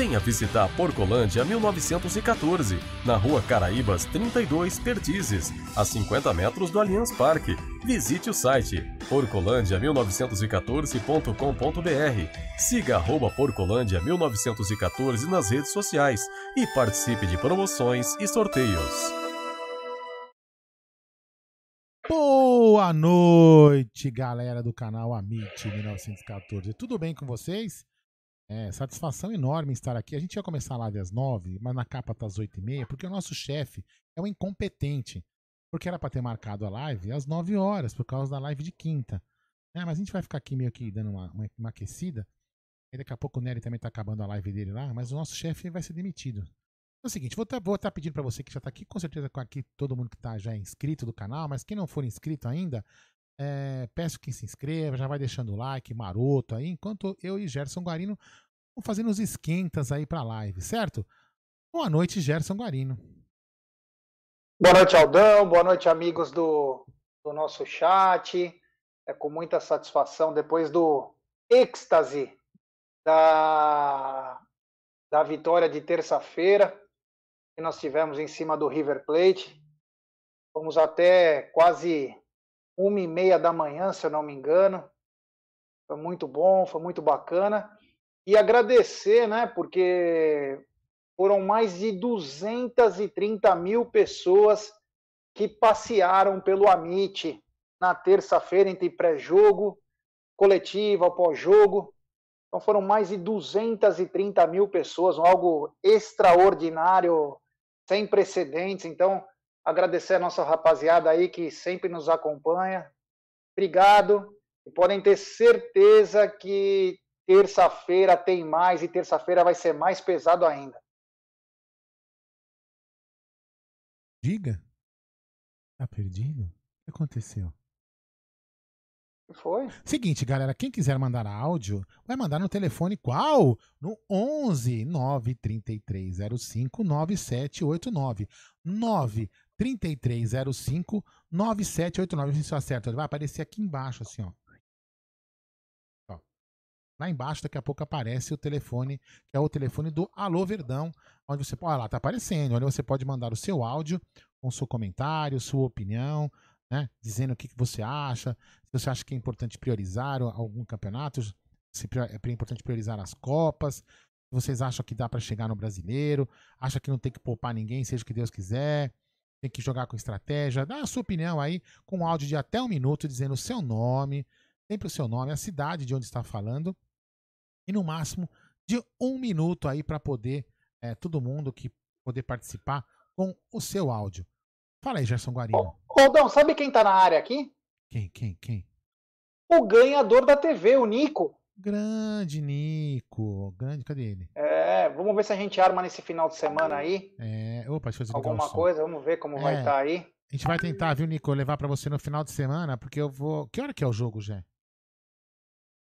Venha visitar Porcolândia 1914, na rua Caraíbas 32, Pertizes, a 50 metros do Allianz Parque. Visite o site porcolândia1914.com.br. Siga arroba Porcolândia 1914 nas redes sociais e participe de promoções e sorteios. Boa noite, galera do canal Amit 1914. Tudo bem com vocês? É, satisfação enorme estar aqui. A gente ia começar a live às nove, mas na capa tá às oito e meia, porque o nosso chefe é um incompetente. Porque era para ter marcado a live às nove horas, por causa da live de quinta. É, mas a gente vai ficar aqui meio que dando uma, uma, uma aquecida. E daqui a pouco o Nery também tá acabando a live dele lá, mas o nosso chefe vai ser demitido. É o seguinte, vou estar tá, tá pedindo para você que já está aqui, com certeza aqui todo mundo que está já inscrito do canal, mas quem não for inscrito ainda, é, peço que se inscreva, já vai deixando o like maroto aí, enquanto eu e Gerson Guarino vamos fazendo os esquentas aí para live, certo? Boa noite, Gerson Guarino. Boa noite, Aldão. Boa noite, amigos do, do nosso chat. É com muita satisfação, depois do êxtase da, da vitória de terça-feira, que nós tivemos em cima do River Plate. Fomos até quase uma e meia da manhã, se eu não me engano. Foi muito bom, foi muito bacana. E agradecer, né, porque foram mais de 230 mil pessoas que passearam pelo Amit na terça-feira entre pré-jogo, coletiva, pós-jogo. Então foram mais de 230 mil pessoas, algo extraordinário, sem precedentes. Então, agradecer a nossa rapaziada aí que sempre nos acompanha. Obrigado. E podem ter certeza que terça-feira tem mais e terça-feira vai ser mais pesado ainda. Diga. Tá perdido? O que aconteceu? Foi? Seguinte, galera, quem quiser mandar áudio, vai mandar no telefone qual? No 11 93305 9789. 9 3305 9789. Não sei se eu acerto. Vai aparecer aqui embaixo, assim, ó. ó. Lá embaixo, daqui a pouco aparece o telefone, que é o telefone do Alô Verdão, onde você pode. Lá, tá aparecendo. Onde você pode mandar o seu áudio com seu comentário, sua opinião, né? Dizendo o que, que você acha, se você acha que é importante priorizar algum campeonato, se é importante priorizar as Copas, vocês acham que dá para chegar no brasileiro, acha que não tem que poupar ninguém, seja o que Deus quiser tem que jogar com estratégia. Dá a sua opinião aí com um áudio de até um minuto dizendo o seu nome, sempre o seu nome, a cidade de onde está falando e no máximo de um minuto aí para poder é, todo mundo que poder participar com o seu áudio. Fala aí, Gerson Guarino. Rodão, sabe quem tá na área aqui? Quem, quem, quem? O ganhador da TV, o Nico. Grande Nico. Grande, cadê ele? É, vamos ver se a gente arma nesse final de semana aí. É, opa, deixa eu Alguma coisa, vamos ver como é, vai estar tá aí. A gente vai tentar, viu, Nico, levar para você no final de semana, porque eu vou. Que hora que é o jogo, Jé?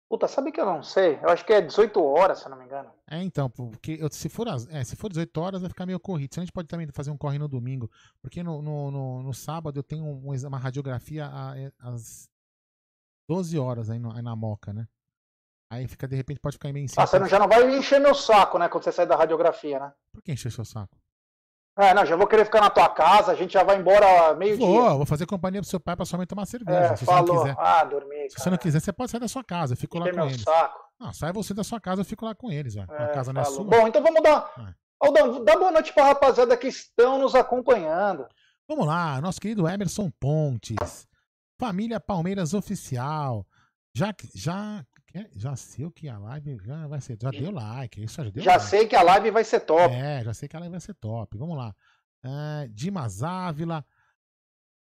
Puta, sabe que eu não sei? Eu acho que é 18 horas, se eu não me engano. É, então, porque eu, se, for as, é, se for 18 horas vai ficar meio corrido. Senão a gente pode também fazer um corre no domingo. Porque no, no, no, no sábado eu tenho um, uma radiografia às 12 horas aí, no, aí na Moca, né? Aí fica, de repente, pode ficar meio em cima. Ah, você não, já não vai encher meu saco, né? Quando você sai da radiografia, né? Por que encher seu saco? É, não, já vou querer ficar na tua casa, a gente já vai embora meio-dia. Vou, vou fazer companhia pro seu pai pra sua mãe tomar cerveja. É, se falou. Você não quiser. Ah, dormir. Se você não quiser, você pode sair da sua casa, eu fico lá com meu eles. Saco. Não, sai você da sua casa, eu fico lá com eles, ó. É, a casa não é sua. Bom, então vamos dar. É. Aldão, dá boa noite pra rapaziada que estão nos acompanhando. Vamos lá, nosso querido Emerson Pontes. Família Palmeiras Oficial. Já, já já sei que a live já vai ser. Já deu like. Isso já deu Já like. sei que a live vai ser top. É, já sei que a live vai ser top. Vamos lá. Uh, Dimas Ávila.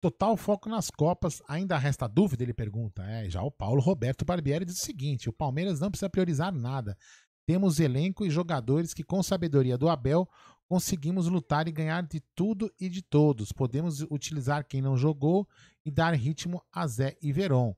Total foco nas Copas. Ainda resta dúvida? Ele pergunta. É, já o Paulo Roberto Barbieri diz o seguinte: o Palmeiras não precisa priorizar nada. Temos elenco e jogadores que, com sabedoria do Abel, conseguimos lutar e ganhar de tudo e de todos. Podemos utilizar quem não jogou e dar ritmo a Zé e Veron.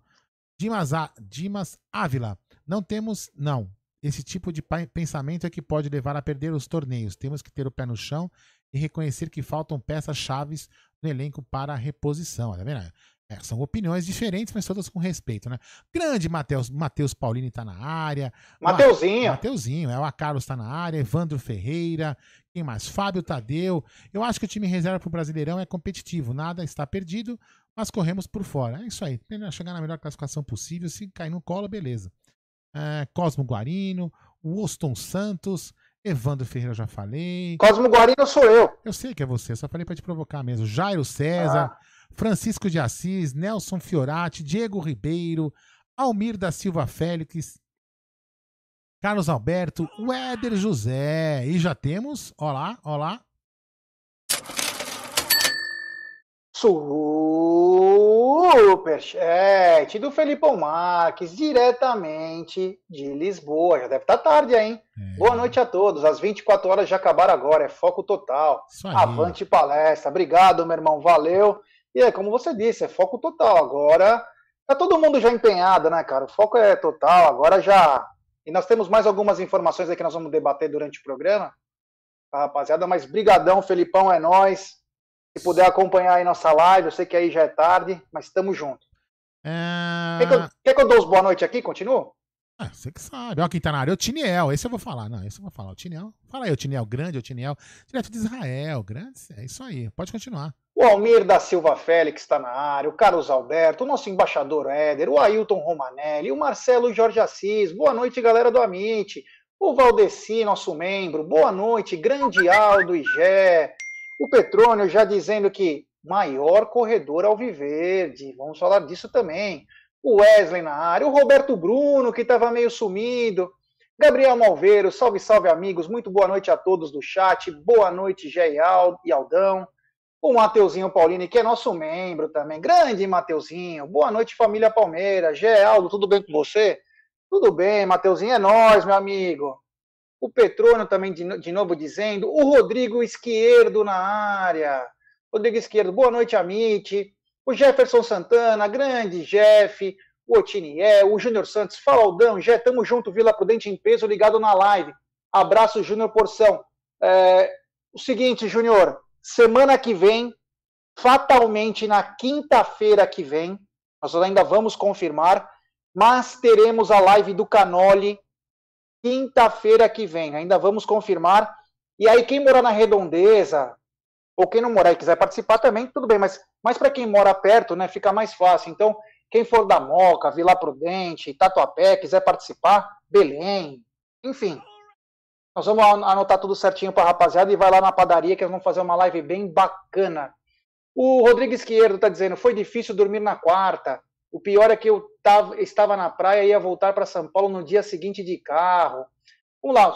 Dimas, A- Dimas Ávila, não temos, não. Esse tipo de pensamento é que pode levar a perder os torneios. Temos que ter o pé no chão e reconhecer que faltam peças chaves no elenco para a reposição. Tá vendo? É, são opiniões diferentes, mas todas com respeito, né? Grande Matheus, Matheus Paulini tá na área. Mateuzinho. Mateuzinho, é o Carlos tá na área, Evandro Ferreira, quem mais? Fábio Tadeu. Eu acho que o time reserva pro Brasileirão é competitivo, nada está perdido, mas corremos por fora. É isso aí, tentando chegar na melhor classificação possível, se cair no colo, beleza. É, Cosmo Guarino, Woston Santos, Evandro Ferreira eu já falei. Cosmo Guarino sou eu. Eu sei que é você, só falei pra te provocar mesmo. Jairo César, Ah. Francisco de Assis, Nelson Fiorati, Diego Ribeiro, Almir da Silva Félix, Carlos Alberto, Wéder José. E já temos, ó lá, ó lá. Superchat do Felipão Marques, diretamente de Lisboa. Já deve estar tarde, hein? É, Boa noite a todos. As 24 horas já acabaram agora, é foco total. Avante palestra. Obrigado, meu irmão. Valeu. E é como você disse, é foco total. Agora tá todo mundo já empenhado, né, cara? O foco é total. Agora já. E nós temos mais algumas informações aí que nós vamos debater durante o programa. Tá, rapaziada, mas brigadão, Felipão, é nós. Se puder acompanhar aí nossa live, eu sei que aí já é tarde, mas estamos juntos. É... Quer, que eu, quer que eu dou os boa noite aqui? Continuo? Ah, você que sabe. Ó, quem tá na área é o Tiniel. Esse eu vou falar. Não, esse eu vou falar. O Tiniel. Fala aí, o Tiniel grande, o Tiniel. Direto de Israel. Grande. É isso aí. Pode continuar. O Almir da Silva Félix está na área, o Carlos Alberto, o nosso embaixador Éder, o Ailton Romanelli, o Marcelo Jorge Assis. Boa noite, galera do Amit. O Valdeci, nosso membro. Boa noite, grande Aldo e Gé. O Petrônio já dizendo que maior corredor alviverde. Vamos falar disso também. O Wesley na área, o Roberto Bruno, que estava meio sumido. Gabriel Malveiro, salve, salve, amigos. Muito boa noite a todos do chat. Boa noite, Gé e Al- Aldão. O Mateuzinho Paulini, que é nosso membro também. Grande Mateuzinho. Boa noite, família Palmeiras. Gé, tudo bem com você? Tudo bem, Mateuzinho, é nós, meu amigo. O Petrônio também de, de novo dizendo. O Rodrigo Esquerdo na área. Rodrigo Esquerdo, boa noite, Amit. O Jefferson Santana, grande Jeff. O Otiniel, o Júnior Santos. Fala, Aldão. Jé, tamo junto, Vila Prudente em peso, ligado na live. Abraço, Júnior Porção. É, o seguinte, Júnior, semana que vem, fatalmente na quinta-feira que vem, nós ainda vamos confirmar, mas teremos a live do Canoli quinta-feira que vem. Ainda vamos confirmar. E aí, quem morar na redondeza, ou quem não morar e quiser participar também, tudo bem, mas, mas para quem mora perto, né, fica mais fácil. Então, quem for da Moca, Vila Prudente, Tatuapé, quiser participar, Belém, enfim. Nós vamos an- anotar tudo certinho para a rapaziada e vai lá na padaria que nós vamos fazer uma live bem bacana. O Rodrigo Esquerdo está dizendo: foi difícil dormir na quarta. O pior é que eu tava, estava na praia e ia voltar para São Paulo no dia seguinte de carro. Vamos lá,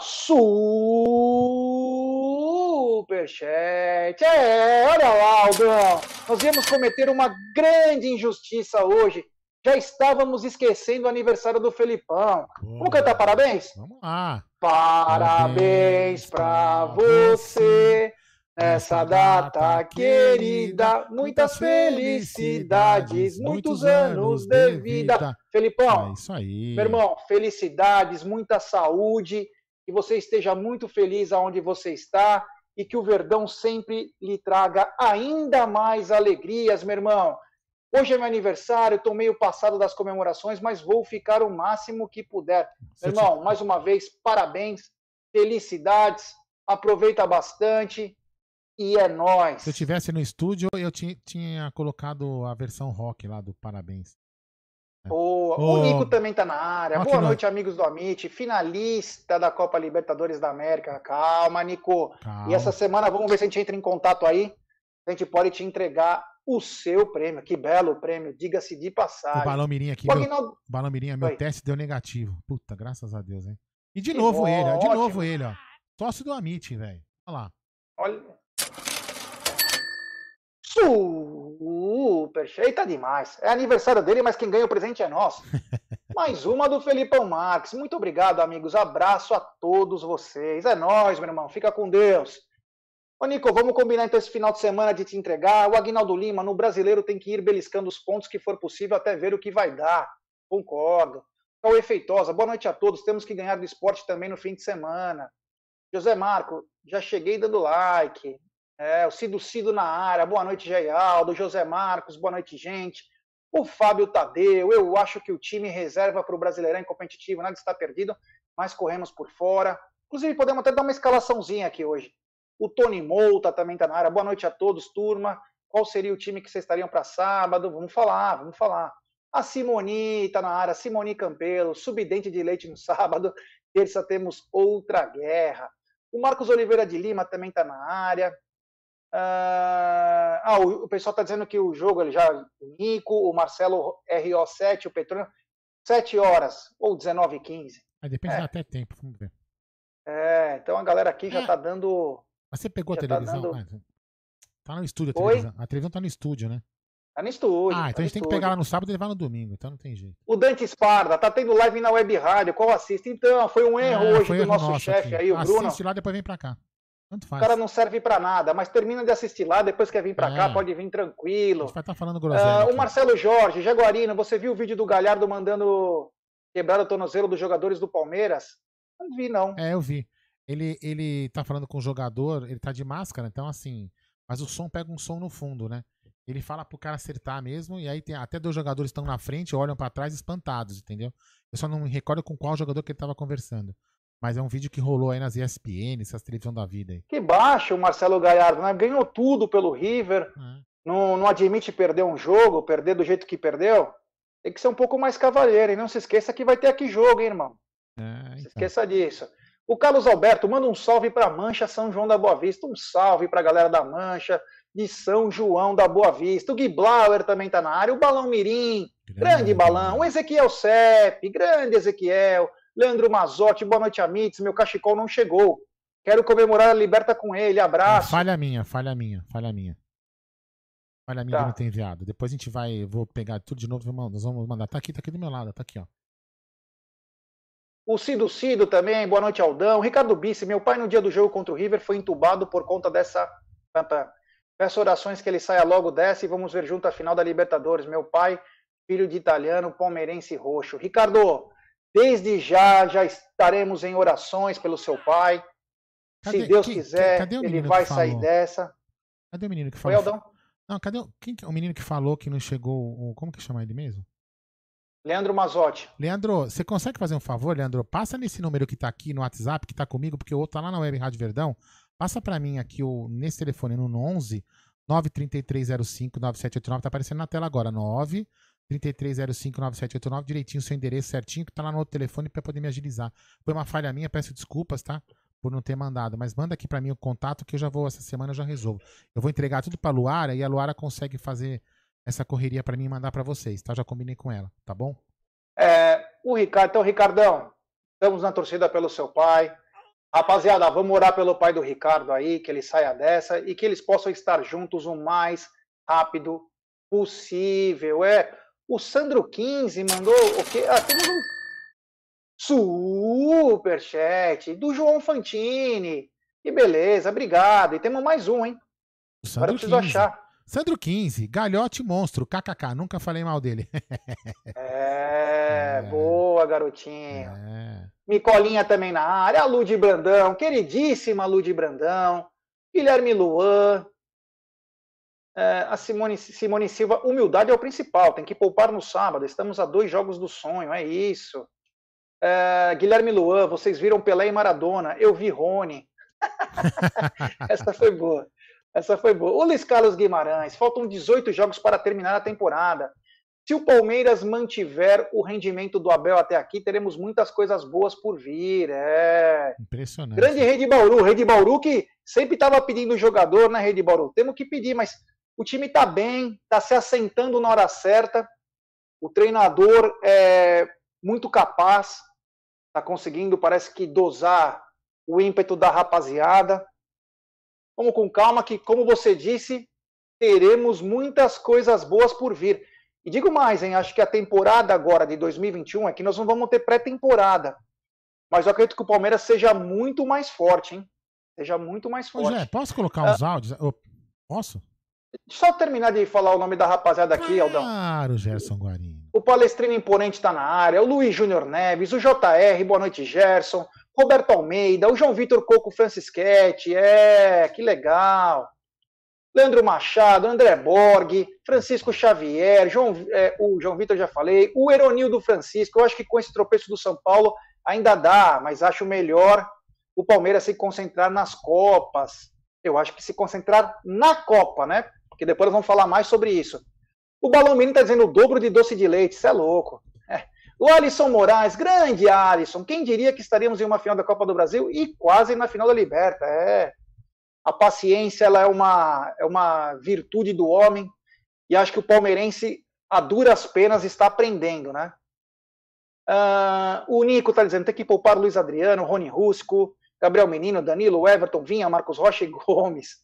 superchat. É, olha lá, Aldão. Nós íamos cometer uma grande injustiça hoje. Já estávamos esquecendo o aniversário do Felipão. Vamos cantar parabéns? Vamos lá. Parabéns pra você nessa data querida. Muitas felicidades, muitos anos de vida. Felipão, É isso aí. meu irmão, felicidades, muita saúde, que você esteja muito feliz aonde você está e que o Verdão sempre lhe traga ainda mais alegrias, meu irmão. Hoje é meu aniversário, estou meio passado das comemorações, mas vou ficar o máximo que puder. Meu irmão, mais uma vez, parabéns, felicidades, aproveita bastante e é nóis. Se eu tivesse no estúdio, eu ti- tinha colocado a versão rock lá do Parabéns. Boa. Ô, O Nico também tá na área. Boa noite, amigos do Amit. Finalista da Copa Libertadores da América. Calma, Nico. Calma. E essa semana vamos ver se a gente entra em contato aí. A gente pode te entregar o seu prêmio. Que belo prêmio, diga-se de O passagem. Balão Mirim aqui, O meu, Balão Mirim, meu Oi. teste deu negativo. Puta, graças a Deus, hein? E de Que novo bom, ele, ó. De ótimo. novo ele, ó. Sócio do Amit, velho. Olha lá. Olha. Superchat tá demais. É aniversário dele, mas quem ganha o presente é nosso. Mais uma do Felipão Marques. Muito obrigado, amigos. Abraço a todos vocês. É nóis, meu irmão. Fica com Deus. Ô, Nico, vamos combinar então esse final de semana de te entregar. O Agnaldo Lima, no brasileiro, tem que ir beliscando os pontos que for possível até ver o que vai dar. Concordo. Cauê Feitosa, boa noite a todos. Temos que ganhar do esporte também no fim de semana. José Marco, já cheguei dando like. É, o Cido Cido na área, boa noite, Jaialdo. José Marcos, boa noite, gente. O Fábio Tadeu, eu acho que o time reserva para o Brasileirão competitivo, nada está perdido, mas corremos por fora. Inclusive, podemos até dar uma escalaçãozinha aqui hoje. O Tony Mouta também está na área. Boa noite a todos, turma. Qual seria o time que vocês estariam para sábado? Vamos falar, vamos falar. A Simoni está na área, Simoni Campelo, subdente de leite no sábado. Terça temos outra guerra. O Marcos Oliveira de Lima também está na área. Uh, ah, o, pessoal está dizendo que o jogo ele já. O Nico, o Marcelo RO7, o Petrônio, 7 horas ou 19 h 15. Aí depende é. até tempo, vamos ver. É, então a galera aqui já está é. dando. Mas você pegou a tá televisão? Tá, dando... tá no estúdio a televisão. Oi? A televisão tá no estúdio, né? Tá no estúdio. Ah, então tá a gente tem que pegar ela no sábado e levar no domingo, então não tem jeito. O Dante Esparda, tá tendo live na web rádio, qual assiste? Então, foi um erro é, hoje do nosso chefe aí, o Bruno. Assiste lá, depois vem pra cá. Tanto faz. O cara não serve para nada, mas termina de assistir lá, depois quer vir para é. cá, pode vir tranquilo. A gente vai estar tá falando groselha. Uh, o Marcelo Jorge, Jaguarino, você viu o vídeo do Galhardo mandando quebrar o tornozelo dos jogadores do Palmeiras? Não vi, não. É, eu vi. Ele, ele tá falando com o jogador, ele tá de máscara, então assim. Mas o som pega um som no fundo, né? Ele fala pro cara acertar mesmo, e aí tem até dois jogadores estão na frente, olham para trás espantados, entendeu? Eu só não me recordo com qual jogador que ele tava conversando. Mas é um vídeo que rolou aí nas ESPN, essas televisão da vida aí. Que baixo o Marcelo Gallardo, né? Ganhou tudo pelo River. É. Não, não admite perder um jogo, perder do jeito que perdeu. Tem que ser um pouco mais cavalheiro. E não se esqueça que vai ter aqui jogo, hein, irmão? É, então. Se esqueça disso. O Carlos Alberto manda um salve para Mancha São João da Boa Vista. Um salve para a galera da Mancha de São João da Boa Vista. O Gui Blauer também está na área. O Balão Mirim, grande, grande balão. O Ezequiel Sepp, grande Ezequiel. Leandro Mazotti, boa noite, Amites. Meu cachecol não chegou. Quero comemorar a liberta com ele. Abraço. Falha minha, falha minha, falha minha. Falha minha tá. que não tem enviado. Depois a gente vai, vou pegar tudo de novo, nós vamos mandar. Tá aqui, tá aqui do meu lado, tá aqui, ó. O Cido Cido também, boa noite, Aldão. Ricardo Bice, meu pai no dia do jogo contra o River foi entubado por conta dessa. Peço orações que ele saia logo dessa e vamos ver junto a final da Libertadores. Meu pai, filho de italiano, palmeirense roxo. Ricardo, Desde já, já estaremos em orações pelo seu pai. Cadê, Se Deus quiser, ele vai sair dessa. Cadê o menino que falou? Foi, Não, cadê o, quem, o menino que falou que não chegou? Como que chama ele mesmo? Leandro Mazotti. Leandro, você consegue fazer um favor, Leandro? Passa nesse número que tá aqui no WhatsApp, que tá comigo, porque o outro tá lá na Web Rádio Verdão. Passa para mim aqui o, nesse telefone no 11 93305 9789. Tá aparecendo na tela agora. 9 33059789, direitinho seu endereço certinho, que tá lá no outro telefone para poder me agilizar. Foi uma falha minha, peço desculpas, tá? Por não ter mandado, mas manda aqui para mim o contato que eu já vou essa semana eu já resolvo. Eu vou entregar tudo para Luara e a Luara consegue fazer essa correria para mim e mandar para vocês, tá? Já combinei com ela, tá bom? É, o Ricardo, então Ricardão, estamos na torcida pelo seu pai. Rapaziada, vamos orar pelo pai do Ricardo aí, que ele saia dessa e que eles possam estar juntos o mais rápido possível. É, o Sandro 15 mandou o quê? Ah, temos um superchat do João Fantini. Que beleza, obrigado. E temos mais um, hein? O Sandro Agora eu preciso 15. achar. Sandro 15, galhote monstro, kkk, nunca falei mal dele. é, é, boa, garotinho. É. Micolinha também na área, a Lud Brandão, queridíssima Lud Brandão, Guilherme Luan, a Simone, Simone Silva, humildade é o principal, tem que poupar no sábado, estamos a dois jogos do sonho, é isso. É, Guilherme Luan, vocês viram Pelé e Maradona, eu vi Rony. Essa foi boa. Essa foi boa. O Luiz Carlos Guimarães, faltam 18 jogos para terminar a temporada. Se o Palmeiras mantiver o rendimento do Abel até aqui, teremos muitas coisas boas por vir. É. Impressionante. Grande Rede Bauru. Rede Bauru que sempre estava pedindo jogador na né, Rede Bauru. Temos que pedir, mas o time está bem, está se assentando na hora certa. O treinador é muito capaz, está conseguindo, parece que, dosar o ímpeto da rapaziada. Vamos com calma, que, como você disse, teremos muitas coisas boas por vir. E digo mais, hein? Acho que a temporada agora de 2021 é que nós não vamos ter pré-temporada. Mas eu acredito que o Palmeiras seja muito mais forte, hein? seja muito mais forte. Jé, posso colocar uns áudios? Ô, posso? Só terminar de falar o nome da rapaziada aqui, Aldão. Claro, Gerson Guarino. O Palestrino Imponente está na área, o Luiz Júnior Neves, o JR, boa noite, Gerson, Roberto Almeida, o João Vitor Coco Francisquete, é, que legal. Leandro Machado, André Borg, Francisco Xavier, João, é, o João Vitor já falei, o Eronildo Francisco, eu acho que com esse tropeço do São Paulo ainda dá, mas acho melhor o Palmeiras se concentrar nas Copas. Eu acho que se concentrar na Copa, né? Porque depois nós vamos falar mais sobre isso. O Balão Menino está dizendo o dobro de doce de leite, isso é louco. É. O Alisson Moraes, grande Alisson, quem diria que estaríamos em uma final da Copa do Brasil e quase na final da Liberta? É. A paciência ela é, uma, é uma virtude do homem e acho que o palmeirense, a duras penas, está aprendendo, né? Uh, o Nico está dizendo tem que poupar o Luiz Adriano, Rony Rusco, Gabriel Menino, Danilo, Everton, Vinha, Marcos Rocha e Gomes.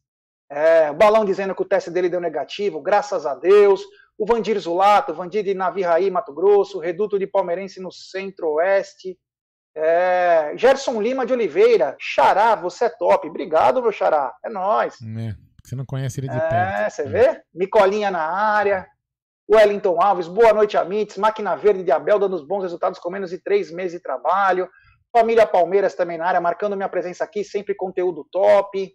É, o Balão dizendo que o teste dele deu negativo, graças a Deus. O Vandir Zulato, Vandir de Naviraí, Mato Grosso, Reduto de Palmeirense no Centro-Oeste. É, Gerson Lima de Oliveira, Xará, você é top. Obrigado, meu Xará. É nóis. É, você não conhece ele de É, perto. você vê? Micolinha na área. Wellington Alves, boa noite, Amites. Máquina Verde de Abel dando os bons resultados com menos de três meses de trabalho. Família Palmeiras também na área, marcando minha presença aqui, sempre conteúdo top.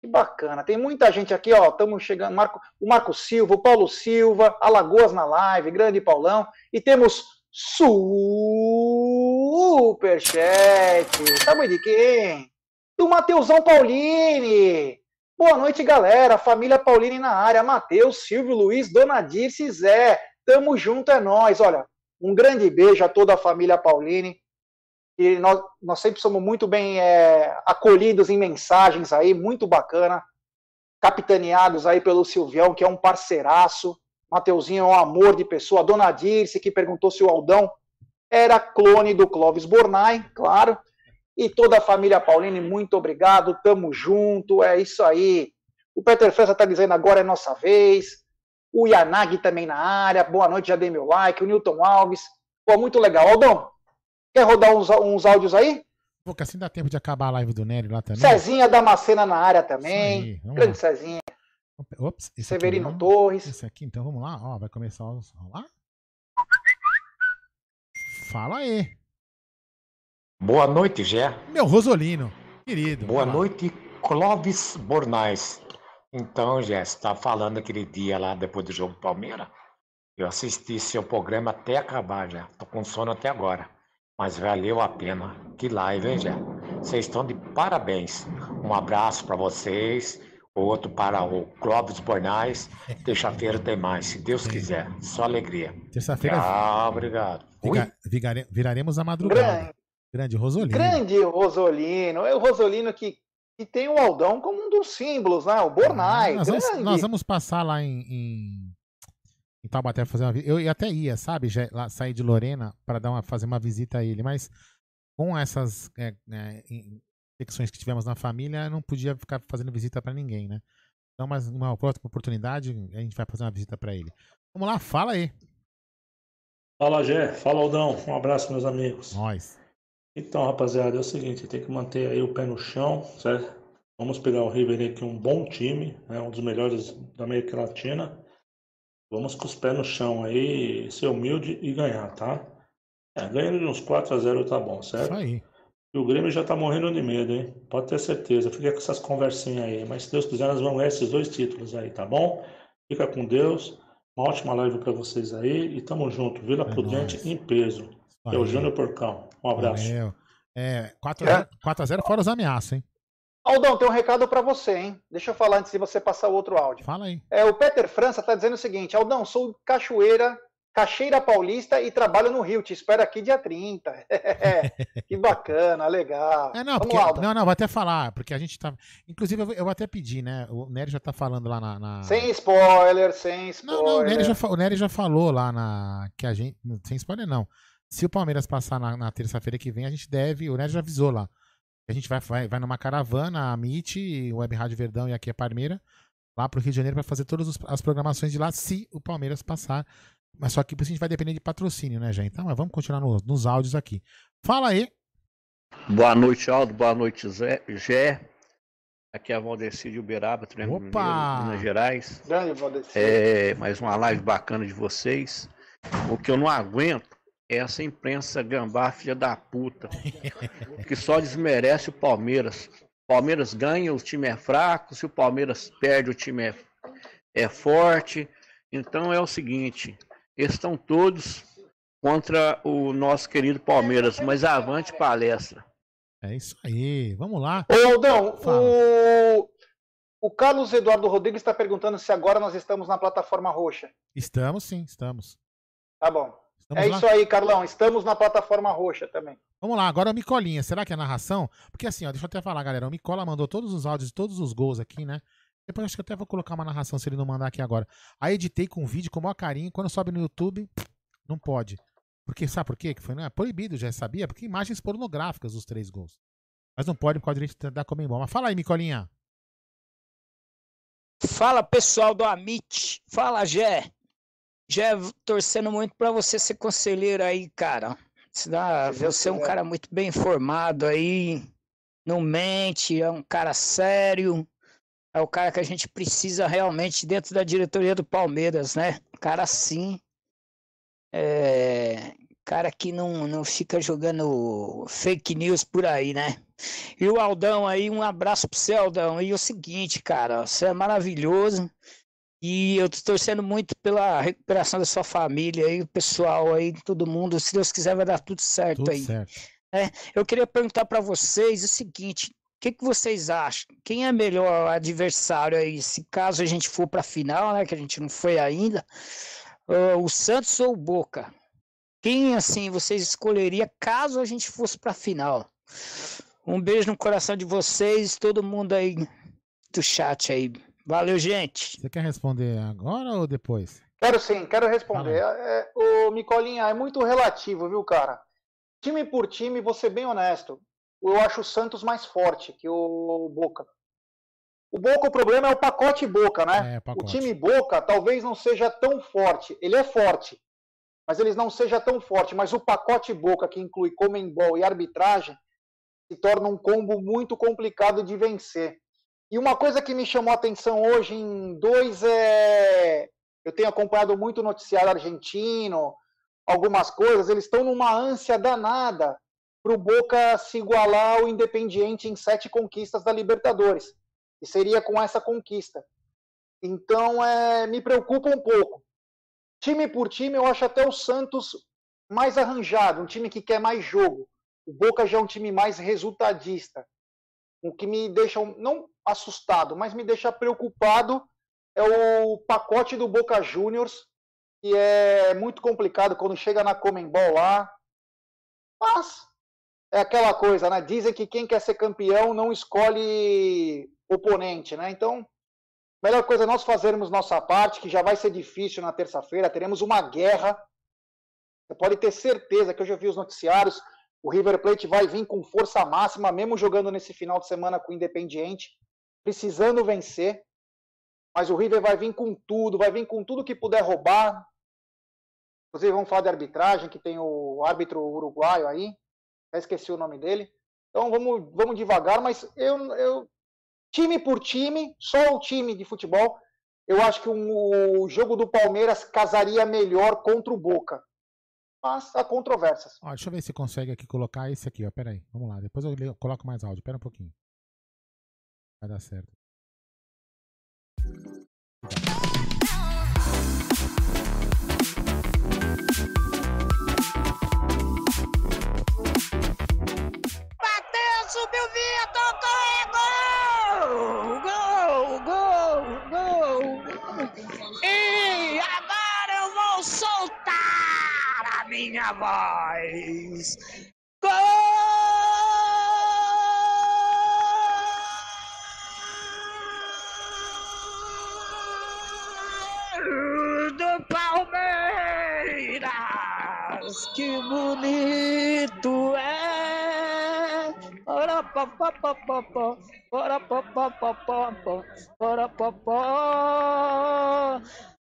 Que bacana. Tem muita gente aqui, ó. Estamos chegando. Marco, o Marco Silva, o Paulo Silva, Alagoas na live, grande Paulão. E temos Superchat. Sabe de quem? Do Mateusão Paulini. Boa noite, galera. Família Paulini na área. Matheus, Silvio, Luiz, Dona Dirce, Zé. Tamo junto, é nós. Olha, um grande beijo a toda a família Paulini. E nós, nós sempre somos muito bem é, acolhidos em mensagens aí, muito bacana. Capitaneados aí pelo Silvião, que é um parceiraço. Mateuzinho é um amor de pessoa. Dona Dirce, que perguntou se o Aldão era clone do Clóvis Bornai, claro. E toda a família Paulini, muito obrigado, tamo junto, é isso aí. O Peter França tá dizendo agora é nossa vez. O Yanagi também na área, boa noite, já dei meu like. O Newton Alves, pô, muito legal. Aldão, quer rodar uns, uns áudios aí? Pô, que assim dá tempo de acabar a live do Nery lá também. Cezinha Damascena na área também. aí, vamos Grande lá. Cezinha. Ops, esse aqui Severino não. Torres. Esse aqui, então vamos lá. Ó, vai começar a rolar. Fala aí. Boa noite, Gé. Meu Rosolino, querido. Boa lá. noite, Clóvis Bornais. Então, Gé, você está falando aquele dia lá depois do jogo do Palmeiras? Eu assisti seu programa até acabar, já. Tô com sono até agora. Mas valeu a pena. Que live, hein, Gé? Vocês estão de parabéns. Um abraço para vocês. Outro para o Clóvis Bornais. Terça-feira tem mais, se Deus quiser. Só alegria. Terça-feira Ah, obrigado. Viga- vigare- viraremos a madrugada. Grande, Grande Rosolino. grande Rosolino. É o Rosolino que, que tem o Aldão como um dos símbolos, né? O Bornai. nós, vamos, nós vamos passar lá em, em, em Taubaté fazer uma visita. Eu até ia, sabe, já, lá, sair de Lorena para dar uma, fazer uma visita a ele, mas com essas é, é, infecções que tivemos na família, eu não podia ficar fazendo visita para ninguém, né? Então, mas numa próxima oportunidade, a gente vai fazer uma visita para ele. Vamos lá, fala aí. Fala, Gé. Fala, Aldão. Um abraço, meus amigos. Nós. Então, rapaziada, é o seguinte, tem que manter aí o pé no chão, certo? Vamos pegar o River que é um bom time, né? um dos melhores da América Latina. Vamos com os pés no chão aí, ser humilde e ganhar, tá? É, ganhando de uns 4 a 0 tá bom, Isso certo? aí. E o Grêmio já tá morrendo de medo, hein? Pode ter certeza. Fica com essas conversinhas aí. Mas se Deus quiser, nós vamos ganhar esses dois títulos aí, tá bom? Fica com Deus. Uma ótima live pra vocês aí. E tamo junto. Vila É Prudente nóis. em peso. Isso É o. Júnior Porcão. Um abraço. Valeu. É, 4x0 fora os ameaças, hein? Aldão, tem um recado para você, hein? Deixa eu falar antes de você passar o outro áudio. Fala aí. É, o Peter França tá dizendo o seguinte: Aldão, sou cachoeira, cacheira paulista e trabalho no Rio. Te espero aqui dia 30. que bacana, legal. É, não, Vamos porque, lá, Aldão. não, não, vou até falar, porque a gente tá. Inclusive, eu vou, eu vou até pedir, né? O Nery já tá falando lá na. na- Sem spoiler, sem spoiler. Não, não, o Nery, já, o Nery já falou lá na. Que a gente. Sem spoiler, não. Se o Palmeiras passar na, na terça-feira que vem, a gente deve. O Nery já avisou lá. A gente vai, vai, vai numa caravana, a MIT, Web Rádio Verdão e aqui a Parmeira, lá pro Rio de Janeiro para fazer todas os- as programações de lá, se o Palmeiras passar. Mas só que por isso a gente vai depender de patrocínio, né, já? Então, mas vamos continuar no- nos áudios aqui. Fala aí. Boa noite, Aldo. Boa noite, Zé. Gé. Aqui é a Valdeci de Uberaba, Triângulo Mineiro, Opa! Minas Gerais. Grande Valdeci. É, mais uma live bacana de vocês. O que eu não aguento essa imprensa gambá, filha da puta, que só desmerece o Palmeiras. Palmeiras ganha, o time é fraco. Se o Palmeiras perde, o time é, é forte. Então é o seguinte: estão todos contra o nosso querido Palmeiras, mas avante palestra. É isso aí. Vamos lá. Ô, Aldão, Fala. o, o Carlos Eduardo Rodrigues está perguntando se agora nós estamos na plataforma roxa. Estamos sim, estamos. Tá bom. Estamos é lá. isso aí, Carlão. Estamos na plataforma roxa também. Vamos lá, agora o Micolinha. Será que é narração? Porque assim, ó, deixa eu até falar, galera. O Micola mandou todos os áudios de todos os gols aqui, né? Depois acho que eu até vou colocar uma narração se ele não mandar aqui agora. Aí editei com vídeo com o maior carinho. Quando sobe no YouTube, não pode. Porque sabe por quê? Que foi né? proibido, já sabia? Porque imagens pornográficas dos três gols. Mas não pode por causa do direito da Comembol. Mas fala aí, Micolinha. Fala pessoal do Amit, fala Gé. Gé, torcendo muito pra você ser conselheiro aí, cara. Você, é um cara muito bem informado aí, não mente, é um cara sério, é o cara que a gente precisa realmente dentro da diretoria do Palmeiras, né? Cara assim, é, cara que não, não fica jogando fake news por aí, né? E o Aldão aí, um abraço pro você, Aldão. E o seguinte, cara, você é maravilhoso. E eu tô torcendo muito pela recuperação da sua família aí, o pessoal aí, todo mundo. Se Deus quiser, vai dar tudo certo Tudo aí. certo. Eu queria perguntar pra vocês o seguinte: o que, que vocês acham? Quem é melhor adversário aí? Se caso a gente for pra final, né? Que a gente não foi ainda, ah, o Santos ou o Boca? Quem assim vocês escolheria caso a gente fosse pra final? Um beijo no coração de vocês, todo mundo aí do chat aí. Valeu, gente. Você quer responder agora ou depois? Quero sim, quero responder. É, ô, Micolinha, é muito relativo, viu, cara? Time por time, vou ser bem honesto. Eu acho o Santos mais forte que o Boca. O Boca, o problema é o pacote Boca, né? É, O pacote. time Boca talvez não seja tão forte. Ele é forte, mas ele não seja tão forte. Mas o pacote Boca, que inclui Comembol e arbitragem, se torna um combo muito complicado de vencer. E uma coisa que me chamou a atenção hoje em dois é. Eu tenho acompanhado muito o noticiário argentino, algumas coisas, eles estão numa ânsia danada para o Boca se igualar ao Independiente em sete conquistas da Libertadores. E seria com essa conquista. Então, é, me preocupa um pouco. Time por time, eu acho até o Santos mais arranjado, um time que quer mais jogo. O Boca já é um time mais resultadista. O que me deixa, não assustado, mas me deixa preocupado é o pacote do Boca Juniors, que é muito complicado quando chega na Comembol lá. Mas é aquela coisa, né? Dizem que quem quer ser campeão não escolhe oponente, né? Então, melhor coisa é nós fazermos nossa parte, que já vai ser difícil na terça-feira, teremos uma guerra. Você pode ter certeza que eu já vi os noticiários, o River Plate vai vir com força máxima, mesmo jogando nesse final de semana com o Independiente, precisando vencer. Mas o River vai vir com tudo, vai vir com tudo que puder roubar. Inclusive, vamos falar de arbitragem, que tem o árbitro uruguaio aí. Esqueci o nome dele. Então vamos, vamos devagar, mas eu, eu. Time por time, só o time de futebol, eu acho que um- o jogo do Palmeiras casaria melhor contra o Boca. Mas há controvérsias. Ó, deixa eu ver se consegue aqui colocar esse aqui, ó. Pera aí. Vamos lá. Depois eu coloco mais áudio. Pera um pouquinho. Vai dar certo. Bateu, subiu, via, tocou, é gol! Gol, gol, gol! E agora eu vou soltar a minha voz! Gol Que bonito é! Ora, pá, pá, pá, pá, pá. Ora, pá, pá, pá, pá, pá. Ora, pá, pá.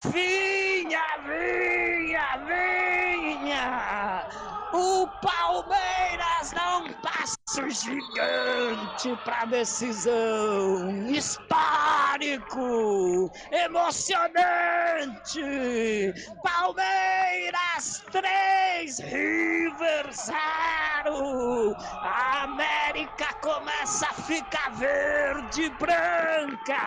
Vinha, vinha, vinha! O Palmeiras não passa passo gigante para decisão, histórico, emocionante. Palmeiras 3, River 0. A América começa a ficar verde e branca.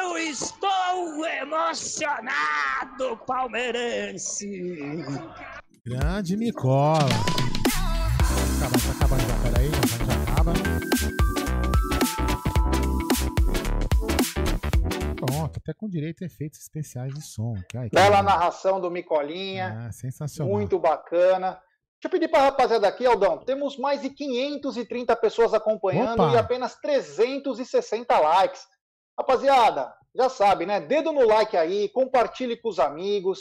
Eu estou emocionado, palmeirense. Grande Nicola. Acabando, tá acabando já. Pera aí, já, acaba. Pronto, até com direito a efeitos especiais de som. Ai, que Bela narração do Micolinha. Ah, sensacional. Muito bacana. Deixa eu pedir para a rapaziada aqui, Aldão. Temos mais de 530 pessoas acompanhando Opa. e apenas 360 likes. Rapaziada, já sabe, né? Dedo no like aí, compartilhe com os amigos,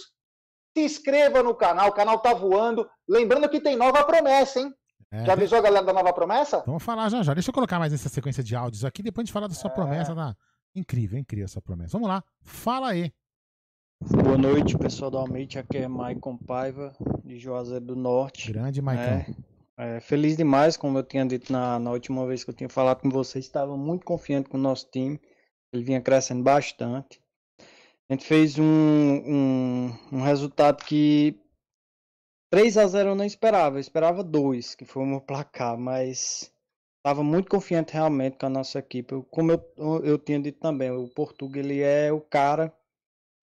se inscreva no canal, o canal tá voando. Lembrando que tem nova promessa, hein? É, Já avisou a galera da nova promessa? Vamos falar já já. Deixa eu colocar mais essa sequência de áudios aqui, depois a gente fala da sua É. promessa. Da... Incrível, incrível essa promessa. Vamos lá, fala aí. Boa noite, pessoal do Almeida. Aqui é Maicon Paiva, de Juazeiro do Norte. Grande Maicon. É, é, feliz demais, como eu tinha dito na, na última vez que eu tinha falado com vocês. Estava muito confiante com o nosso time. Ele vinha crescendo bastante. A gente fez um, um, um resultado que 3 a 0 eu não esperava. Eu esperava 2, que foi o meu placar, mas estava muito confiante realmente com a nossa equipe. Como eu, eu tinha dito também, o Portugal ele é o cara.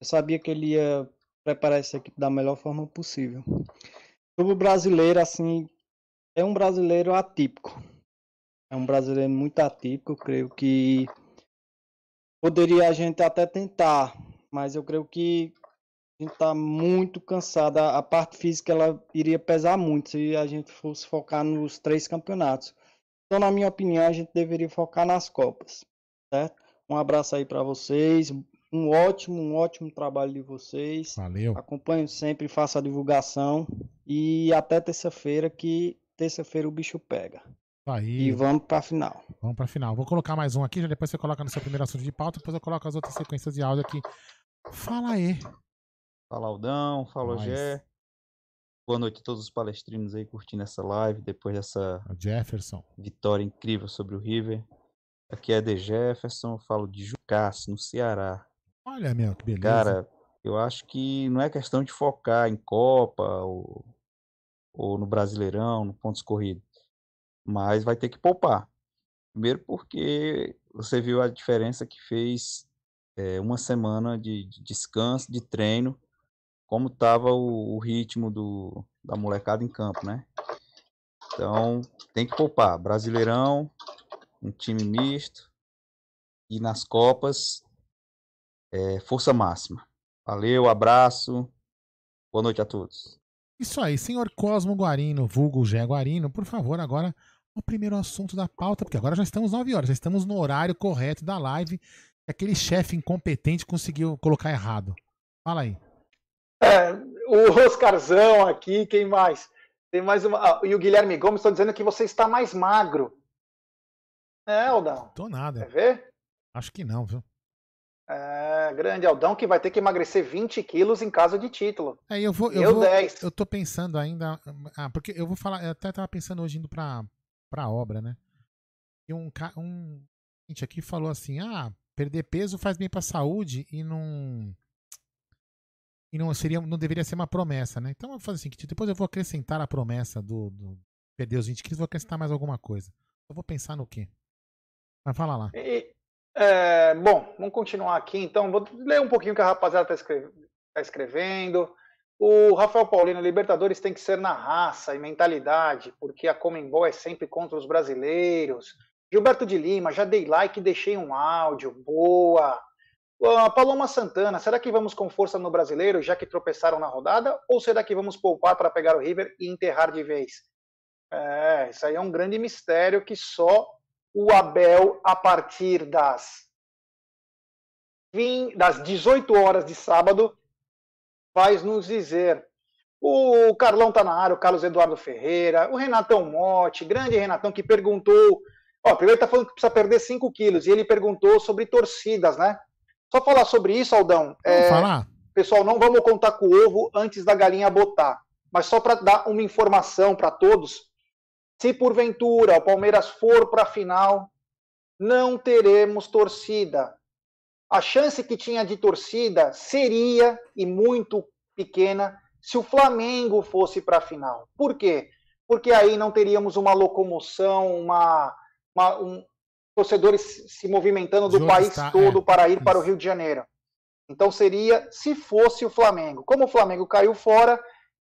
Eu sabia que ele ia preparar essa equipe da melhor forma possível. O brasileiro, assim, é um brasileiro atípico. É um brasileiro muito atípico. Eu creio que poderia a gente até tentar, mas eu creio que a gente está muito cansado. A, a parte física ela iria pesar muito se a gente fosse focar nos três campeonatos. Então, na minha opinião, a gente deveria focar nas Copas, certo? Um abraço aí para vocês. Um ótimo, um ótimo trabalho de vocês. Valeu. Acompanho sempre, faço a divulgação. E até terça-feira, que terça-feira o bicho pega. Aí. E vamos pra final. Vamos pra final. Vou colocar mais um aqui, já depois você coloca no seu primeiro assunto de pauta, depois eu coloco as outras sequências de áudio aqui. Fala aí. Fala Aldão, fala. Gé. Boa noite a todos os palestrinos aí curtindo essa live depois dessa Jefferson. vitória incrível sobre o River. Aqui é De Jefferson, eu falo de Jucás, no Ceará. Olha, meu, que beleza. Cara, eu acho que não é questão de focar em Copa ou, ou no Brasileirão, no pontos corridos, mas vai ter que poupar. Primeiro porque você viu a diferença que fez é, uma semana de, de descanso, de treino, como estava o, o ritmo do, da molecada em campo, né? Então, tem que poupar. Brasileirão, um time misto, e nas Copas, é, força máxima. Valeu, abraço, boa noite a todos. Isso aí, senhor Cosmo Guarino, vulgo Gé Guarino, por favor, agora o primeiro assunto da pauta, porque agora já estamos 9 horas, já estamos no horário correto da live que aquele chefe incompetente conseguiu colocar errado. Fala aí. É, o Oscarzão aqui, quem mais? Tem mais uma. ah, e o Guilherme Gomes estão dizendo que você está mais magro. É, Aldão. Tô Quer nada. ver? Acho que não, viu? É, grande Aldão que vai ter que emagrecer 20 quilos em caso de título. É, eu vou. Eu, Eu vou, 10. eu tô pensando ainda. Ah, porque eu vou falar. Eu até tava pensando hoje indo pra, pra obra, né? E um, um gente aqui falou assim: ah, perder peso faz bem pra saúde e não. E não, seria, não deveria ser uma promessa, né? Então eu vou fazer assim: que depois eu vou acrescentar a promessa do, do perder os 20 quilos, vou acrescentar mais alguma coisa. Eu vou pensar no quê? Mas fala lá. E, é, bom, vamos continuar aqui então. Vou ler um pouquinho o que a rapaziada está escrevendo. O Rafael Paulino, Libertadores tem que ser na raça e mentalidade, porque a Comembol é sempre contra os brasileiros. Gilberto de Lima, já dei like e deixei um áudio. Boa. Ah, Paloma Santana, será que vamos com força no brasileiro, já que tropeçaram na rodada? Ou será que vamos poupar para pegar o River e enterrar de vez? É, isso aí é um grande mistério que só o Abel, a partir das, 20, das 18 horas de sábado, vai nos dizer. O Carlão tá na área, o Carlos Eduardo Ferreira, o Renatão Motti, grande Renatão, que perguntou. Ó, primeiro tá falando que precisa perder 5 quilos, e ele perguntou sobre torcidas, né? Só falar sobre isso, Aldão. É? Pessoal, não vamos contar com o ovo antes da galinha botar. Mas só para dar uma informação para todos, se porventura o Palmeiras for para a final, não teremos torcida. A chance que tinha de torcida seria, e muito pequena, se o Flamengo fosse para a final. Por quê? Porque aí não teríamos uma locomoção, uma, uma um, torcedores se movimentando do país está, todo é, para ir para o Rio de Janeiro. Então seria se fosse o Flamengo. Como o Flamengo caiu fora,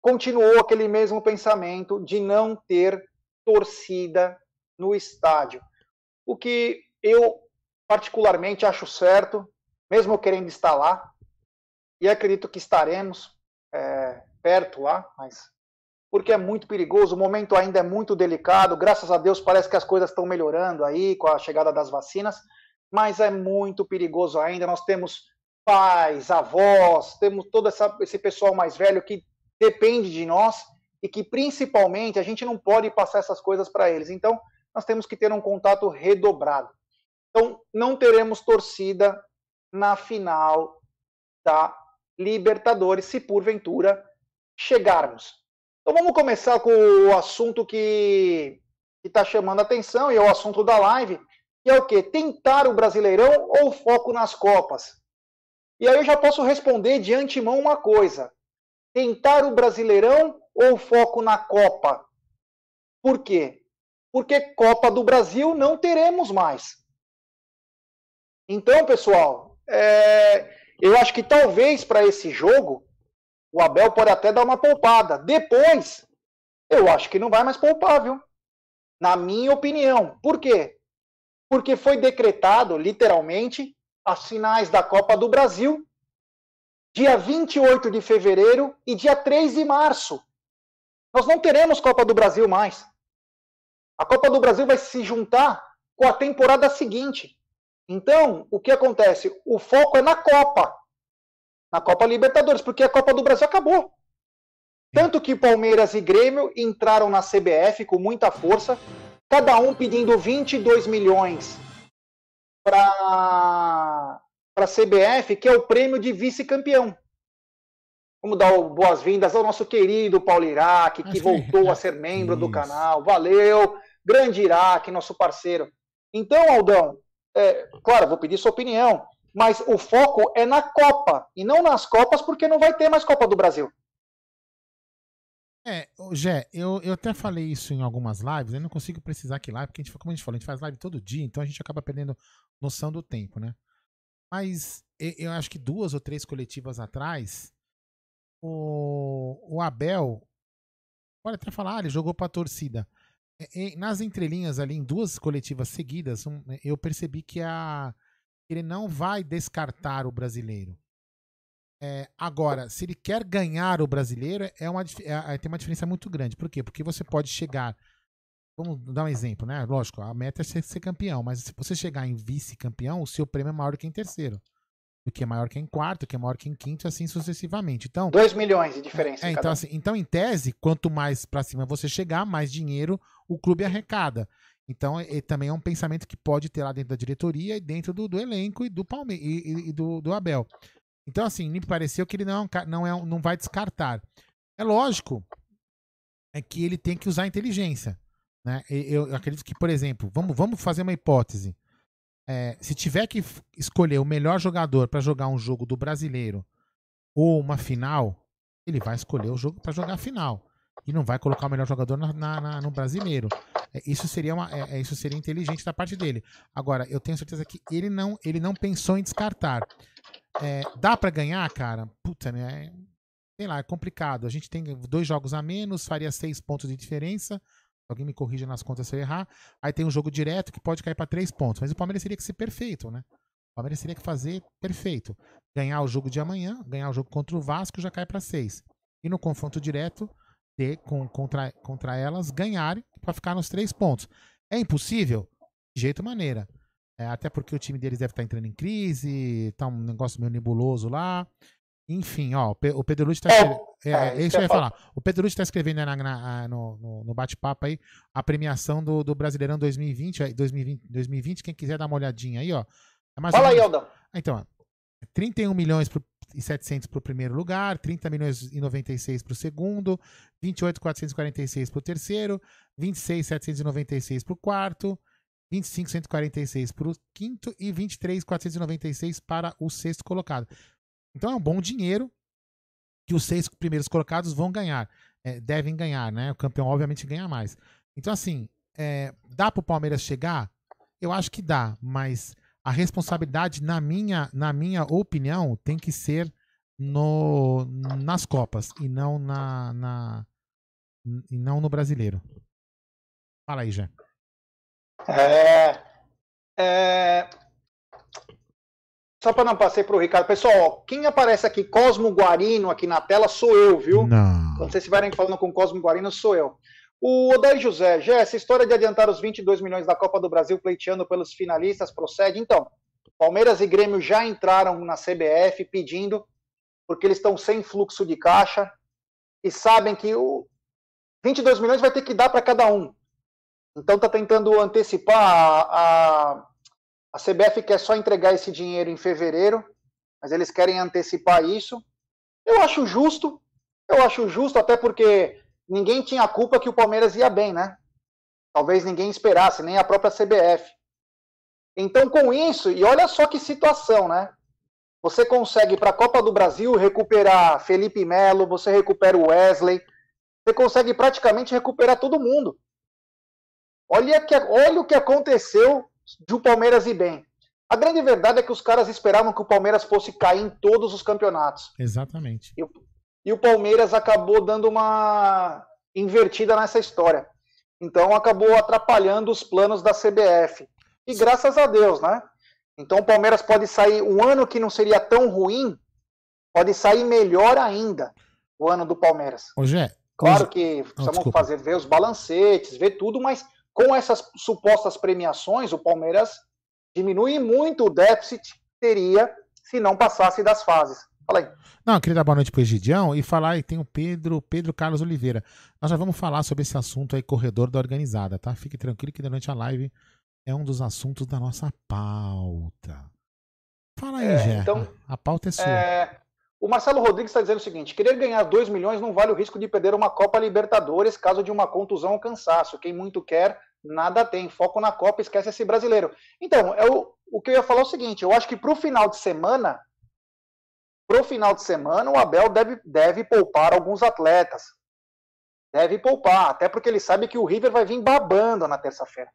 continuou aquele mesmo pensamento de não ter torcida no estádio. O que eu particularmente acho certo, mesmo querendo estar lá, e acredito que estaremos é, perto lá, mas porque é muito perigoso, o momento ainda é muito delicado, graças a Deus parece que as coisas estão melhorando aí com a chegada das vacinas, mas é muito perigoso ainda, nós temos pais, avós, temos todo essa, esse pessoal mais velho que depende de nós e que principalmente a gente não pode passar essas coisas para eles. Então, nós temos que ter um contato redobrado. Então, não teremos torcida na final da Libertadores, se porventura chegarmos. Então, vamos começar com o assunto que está chamando a atenção e é o assunto da live, que é o quê? Tentar o Brasileirão ou foco nas Copas? E aí eu já posso responder de antemão uma coisa: tentar o Brasileirão ou foco na Copa? Por quê? Porque Copa do Brasil não teremos mais. Então, pessoal, é, eu acho que talvez para esse jogo o Abel pode até dar uma poupada. Depois, eu acho que não vai mais poupar, viu? Na minha opinião. Por quê? Porque foi decretado, literalmente, as finais da Copa do Brasil, dia 28 de fevereiro e dia 3 de março. Nós não teremos Copa do Brasil mais. A Copa do Brasil vai se juntar com a temporada seguinte. Então, o que acontece? O foco é na Copa. Na Copa Libertadores, porque a Copa do Brasil acabou. Tanto que Palmeiras e Grêmio entraram na CBF com muita força, cada um pedindo 22 milhões para a CBF, que é o prêmio de vice-campeão. Vamos dar boas-vindas ao nosso querido Paulo Iraque, que voltou a ser membro do canal. Valeu! Grande Iraque, nosso parceiro. Então, Aldão, é, claro, vou pedir sua opinião, mas o foco é na Copa e não nas Copas, porque não vai ter mais Copa do Brasil. É, Gé, eu, eu até falei isso em algumas lives, eu não consigo precisar que live, porque a gente, como a gente falou, a gente faz live todo dia, então a gente acaba perdendo noção do tempo, né? Mas eu acho que duas ou três coletivas atrás, o, o Abel, pode até falar, ah, ele jogou pra torcida. Nas entrelinhas ali, em duas coletivas seguidas, eu percebi que a, ele não vai descartar o brasileiro. É, agora, se ele quer ganhar o brasileiro, é uma, é, tem uma diferença muito grande. Por quê? Porque você pode chegar. Vamos dar um exemplo, né? Lógico, a meta é ser, ser campeão, mas se você chegar em vice-campeão, o seu prêmio é maior que em terceiro. O que é maior que em quarto, o que é maior que em quinto, e assim sucessivamente. Então, 2 milhões de diferença. É, então, assim, então, em tese, quanto mais para cima você chegar, mais dinheiro o clube arrecada. Então, é, também é um pensamento que pode ter lá dentro da diretoria e dentro do, do elenco e do Palmeiras e, e, do, do Abel. Então, assim, me pareceu que ele não, é não, é, não vai descartar. É lógico é que ele tem que usar inteligência. Né? Eu acredito que, por exemplo, vamos, vamos fazer uma hipótese. É, se tiver que escolher o melhor jogador para jogar um jogo do brasileiro ou uma final, ele vai escolher o jogo para jogar a final e não vai colocar o melhor jogador na, na, na, no brasileiro. É, isso seria uma, é, é, isso seria inteligente da parte dele. Agora, eu tenho certeza que ele não, ele não pensou em descartar. É, dá para ganhar, cara? Puta, né? Sei lá, é complicado. A gente tem dois jogos a menos, faria seis pontos de diferença. Alguém me corrija nas contas se eu errar. Aí tem um jogo direto que pode cair para três pontos. Mas o Palmeiras teria que ser perfeito, né? O Palmeiras teria que fazer perfeito. Ganhar o jogo de amanhã, ganhar o jogo contra o Vasco já cai para seis. E no confronto direto, ter com, contra, contra elas ganharem para ficar nos três pontos. É impossível? De jeito maneira. É, até porque o time deles deve estar tá entrando em crise, tá um negócio meio nebuloso lá. Enfim, ó, o Pedro Lúcio está escrevendo. É, é, é, isso eu ia falar. O Pedro Lúcio está escrevendo na, na, no, no, no bate-papo aí a premiação do, do Brasileirão 2020, 2020, 2020. Quem quiser dar uma olhadinha aí, ó. É Fala aí, Aldão. Então, 31 milhões pro e 700 para o primeiro lugar, 30 milhões e 96 para o segundo, 28 446 para o terceiro, 26 796 para o quarto, 25 146 para o quinto e 23 496 para o sexto colocado. Então é um bom dinheiro que os seis primeiros colocados vão ganhar, é, devem ganhar, né? O campeão obviamente ganha mais. Então assim, é, dá para o Palmeiras chegar? Eu acho que dá, mas a responsabilidade, na minha, na minha opinião, tem que ser no, nas Copas e não na, na e não no brasileiro. Fala aí, Jé. É, é, só para não passar para o Ricardo. Pessoal, quem aparece aqui, Cosmo Guarino, aqui na tela, sou eu, viu? Não. Quando vocês estiverem falando com Cosmo Guarino, sou eu. O Odair José, já essa história de adiantar os 22 milhões da Copa do Brasil pleiteando pelos finalistas procede? Então, Palmeiras e Grêmio já entraram na CBF pedindo, porque eles estão sem fluxo de caixa e sabem que o 22 milhões vai ter que dar para cada um. Então está tentando antecipar a, a, a CBF quer só entregar esse dinheiro em fevereiro, mas eles querem antecipar isso. Eu acho justo, eu acho justo até porque ninguém tinha culpa que o Palmeiras ia bem, né? Talvez ninguém esperasse, nem a própria CBF. Então, com isso, e olha só que situação, né? Você consegue para a Copa do Brasil recuperar Felipe Melo, você recupera o Wesley, você consegue praticamente recuperar todo mundo. Olha, que, olha o que aconteceu de o Palmeiras ir bem. A grande verdade é que os caras esperavam que o Palmeiras fosse cair em todos os campeonatos. Exatamente. E, e o Palmeiras acabou dando uma invertida nessa história. Então acabou atrapalhando os planos da CBF. E graças a Deus, né? Então o Palmeiras pode sair um ano que não seria tão ruim, pode sair melhor ainda o ano do Palmeiras. Ô, Gé, claro que precisamos fazer ver os balancetes, ver tudo, mas com essas supostas premiações, o Palmeiras diminui muito o déficit que teria se não passasse das fases. Fala aí. Não, eu queria dar boa noite pro Egidião e falar, e tem o Pedro, Pedro Carlos Oliveira. Nós já vamos falar sobre esse assunto aí, corredor da organizada, tá? Fique tranquilo que durante a live é um dos assuntos da nossa pauta. Fala aí, É, Gé. então, a pauta é sua. É, o Marcelo Rodrigues está dizendo o seguinte: querer ganhar 2 milhões não vale o risco de perder uma Copa Libertadores caso de uma contusão ou cansaço. Quem muito quer, nada tem. Foco na Copa, esquece esse brasileiro. Então, eu, o que eu ia falar é o seguinte: eu acho que para o final de semana, pro final de semana, o Abel deve, deve poupar alguns atletas. Deve poupar, até porque ele sabe que o River vai vir babando na terça-feira.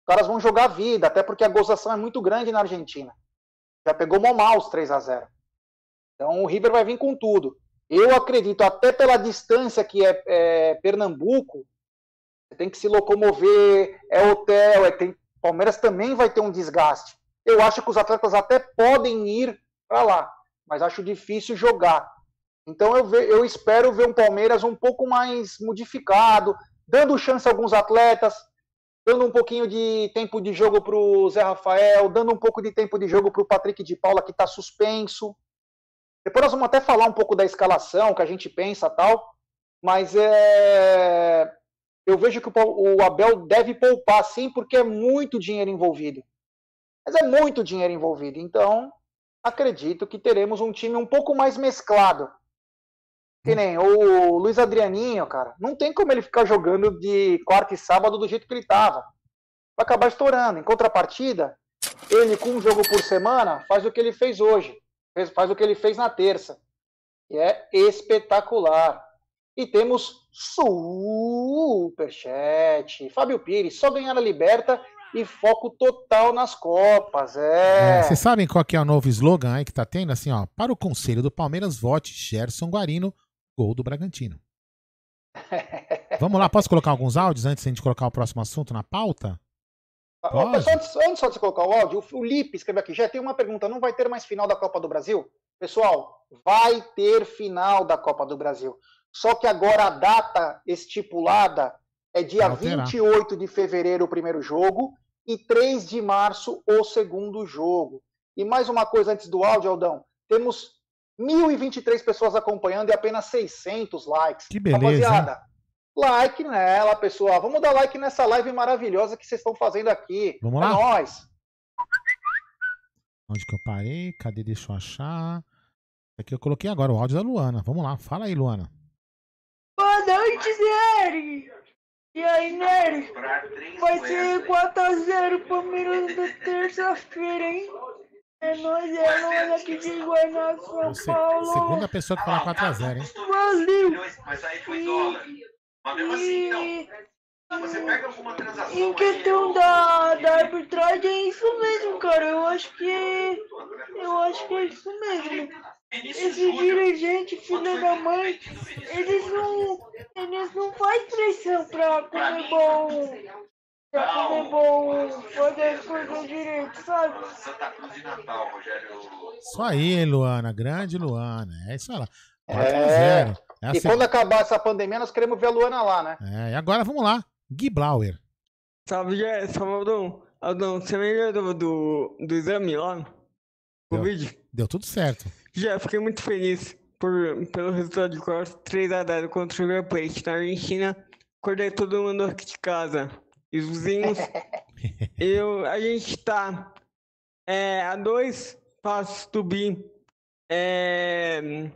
Os caras vão jogar vida, até porque a gozação é muito grande na Argentina. Já pegou mal os 3 a 0 Então o River vai vir com tudo. Eu acredito, até pela distância que é, é Pernambuco, você tem que se locomover, é hotel, é, tem, Palmeiras também vai ter um desgaste. Eu acho que os atletas até podem ir para lá, mas acho difícil jogar. Então eu, ve, eu espero ver um Palmeiras um pouco mais modificado, dando chance a alguns atletas, dando um pouquinho de tempo de jogo para o Zé Rafael, dando um pouco de tempo de jogo para o Patrick de Paula, que está suspenso. Depois nós vamos até falar um pouco da escalação, que a gente pensa tal, mas é... eu vejo que o Abel deve poupar sim, porque é muito dinheiro envolvido. Mas é muito dinheiro envolvido. Então, acredito que teremos um time um pouco mais mesclado. Que nem o Luiz Adrianinho, cara. Não tem como ele ficar jogando de quarta e sábado do jeito que ele tava. Vai acabar estourando. Em contrapartida, ele com um jogo por semana faz o que ele fez hoje. Faz o que ele fez na terça. E é espetacular. E temos superchat. Fábio Pires, só ganhar a Liberta e foco total nas Copas. É. Vocês sabem qual que é o novo slogan aí que tá tendo? Assim, ó, para o Conselho do Palmeiras, vote Gerson Guarino, gol do Bragantino. Vamos lá, posso colocar alguns áudios antes de a gente colocar o próximo assunto na pauta? Ô, pessoal, antes, antes só de você colocar o áudio, o Lipe escreveu aqui, já tem uma pergunta, não vai ter mais final da Copa do Brasil? Pessoal, vai ter final da Copa do Brasil. Só que agora a data estipulada é dia Alterar. 28 de fevereiro o primeiro jogo e 3 de março o segundo jogo. E mais uma coisa antes do áudio, Aldão. Temos 1.023 pessoas acompanhando e apenas 600 likes. Que beleza, Rapaziada, like nela, pessoal. Vamos dar like nessa live maravilhosa que vocês estão fazendo aqui. Vamos é lá? nóis. Onde que eu parei? Cadê? Deixa eu achar. Aqui eu coloquei agora o áudio da Luana. Vamos lá, fala aí, Luana. Boa noite, Nery! E aí, Nery? Vai ser 4x0 Palmeiras da terça-feira, hein? É nóis, é nóis aqui de Guaraná, São Se- Paulo. segunda pessoa que fala 4x0, hein? Brasil! Mas aí foi dólar. Mas mesmo assim, não. Você pega alguma transação Em questão da, da arbitragem, é isso mesmo, cara. Eu acho que. Eu acho que é isso mesmo. Esses dirigentes, filha da mãe, eles não. Eles não fazem pressão pra comer bom. Pra comer bom, fazer as coisas direito, sabe? Santa Cruz e Natal, Rogério. Isso aí, Luana. Grande Luana. É isso aí. lá. 4x0. É. É a E se- quando acabar essa pandemia, nós queremos ver a Luana lá, né? É, e agora vamos lá. Gui Blauer. Salve, salve, Aldão. Aldão, você melhorou do, do exame lá? Covid? Deu tudo certo. Já, fiquei muito feliz por, pelo resultado de quarto 3x0 contra o River Plate na Argentina. Acordei todo mundo aqui de casa. E os vizinhos. eu, a gente tá é, a dois passos do BI. É,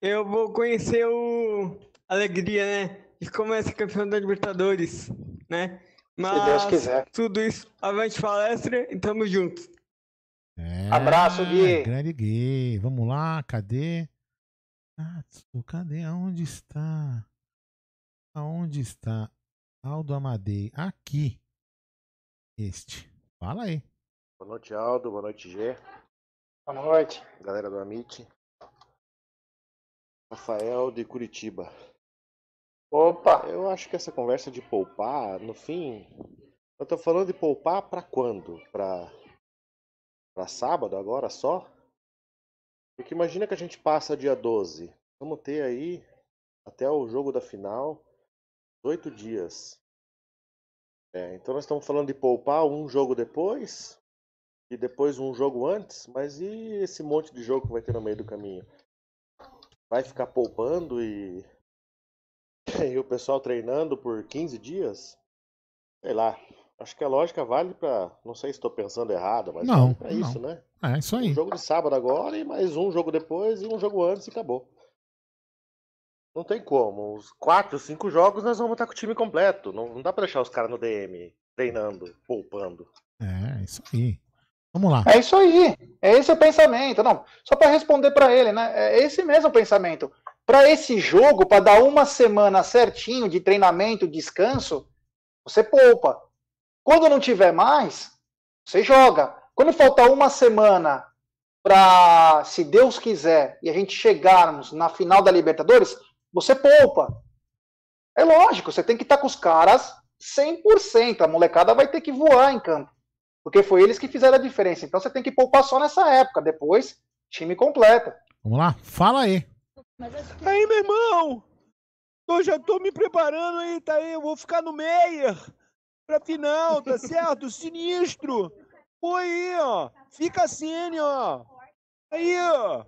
eu vou conhecer o Alegria, né? De como é ser campeão da Libertadores, né? Mas Deus quiser. tudo isso, avante palestra e tamo juntos. É, Abraço, Gui. Grande Gui. Vamos lá, cadê? Tatsu, cadê? Aonde está? Aonde está? Aldo Amadei. Aqui. Este. Fala aí. Boa noite, Aldo. Boa noite, Gê. Boa noite. Galera do Amit. Rafael de Curitiba. Opa! Eu acho que essa conversa de poupar, no fim, eu tô falando de poupar pra quando? Pra, pra sábado agora só? Porque imagina que a gente passa dia 12. Vamos ter aí até o jogo da final oito dias. É, então nós estamos falando de poupar um jogo depois e depois um jogo antes, mas e esse monte de jogo que vai ter no meio do caminho? Vai ficar poupando e, e o pessoal treinando por 15 dias? Sei lá. Acho que a lógica vale pra. Não sei se estou pensando errado, mas Não, vale pra isso, não. né? É isso aí. Um jogo de sábado agora e mais um jogo depois e um jogo antes e acabou. Não tem como. Os quatro, cinco jogos nós vamos estar com o time completo. Não, não dá pra deixar os caras no DM treinando, poupando. É, isso aí. Vamos lá. É isso aí. É esse o pensamento. Não, só para responder para ele, né? É esse mesmo o pensamento. Para esse jogo, para dar uma semana certinho de treinamento, descanso, você poupa. Quando não tiver mais, você joga. Quando faltar uma semana para, se Deus quiser, e a gente chegarmos na final da Libertadores, você poupa. É lógico, você tem que estar com os caras 100%. A molecada vai ter que voar em campo. Porque foi eles que fizeram a diferença. Então você tem que poupar só nessa época. Depois, time completo. Vamos lá. Fala aí. Aí, meu irmão! Eu já tô me preparando aí, tá aí. Eu vou ficar no Meyer pra final, tá certo? Sinistro! Pô, aí, ó. Fica assim, ó. Aí, ó.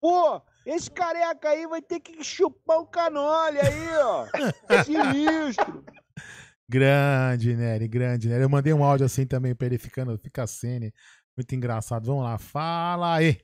Pô, esse careca aí vai ter que chupar o canole aí, ó. É sinistro. Grande, Nery, grande, Nery. Eu mandei um áudio assim também pra ele ficando, fica cene. Muito engraçado. Vamos lá, fala aí.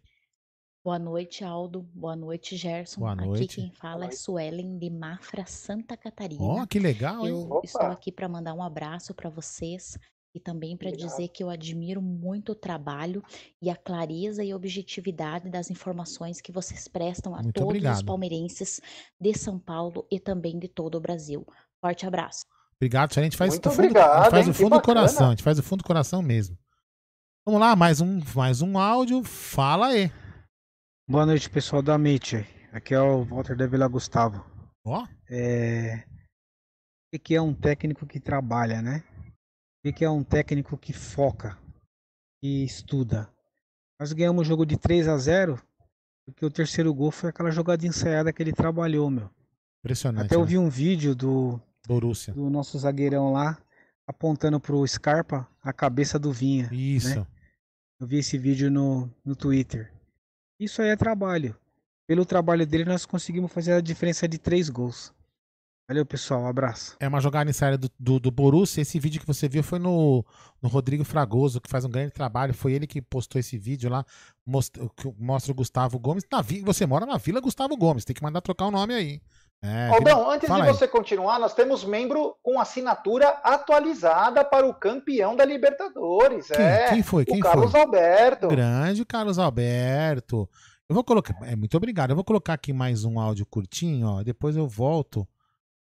Boa noite, Aldo. Boa noite, Gerson. Boa Aqui noite. quem fala é Suelen de Mafra, Santa Catarina. Ó, que legal, hein? Eu Opa. estou aqui para mandar um abraço para vocês e também para dizer que eu admiro muito o trabalho e a clareza e objetividade das informações que vocês prestam a Muito todos os obrigado. palmeirenses de São Paulo e também de todo o Brasil. Forte abraço. Obrigado, a gente faz Muito do fundo, a gente obrigado, faz hein? Que fundo do coração, a gente faz do fundo do coração mesmo. Vamos lá, mais um, mais um áudio. Fala aí. Boa noite, pessoal da Meet. Aqui é o Walter da Vila Gustavo. Ó. É... O que é um técnico que trabalha, né? O que é um técnico que foca, que estuda? Nós ganhamos o jogo de 3 a 0 porque o terceiro gol foi aquela jogada ensaiada que ele trabalhou, meu. Impressionante. Até eu né? vi um vídeo do, Borussia. do nosso zagueirão lá apontando pro Scarpa a cabeça do Vinha. Isso. né? Eu vi esse vídeo no, no Twitter. Isso aí é trabalho. Pelo trabalho dele, nós conseguimos fazer a diferença de três gols. Valeu, pessoal. Um abraço. É uma jogada séria do, do, do Borussia. Esse vídeo que você viu foi no, no Rodrigo Fragoso, que faz um grande trabalho. Foi ele que postou esse vídeo lá, que mostra o Gustavo Gomes. Na, você mora na Vila Gustavo Gomes, tem que mandar trocar o nome aí. É, Aldão, antes Fala de aí. você continuar, nós temos membro com assinatura atualizada para o campeão da Libertadores. Quem, é, quem foi? Quem o Carlos foi? Alberto. Grande Carlos Alberto. Eu vou colocar. É, muito obrigado. Eu vou colocar aqui mais um áudio curtinho, ó. Depois eu volto.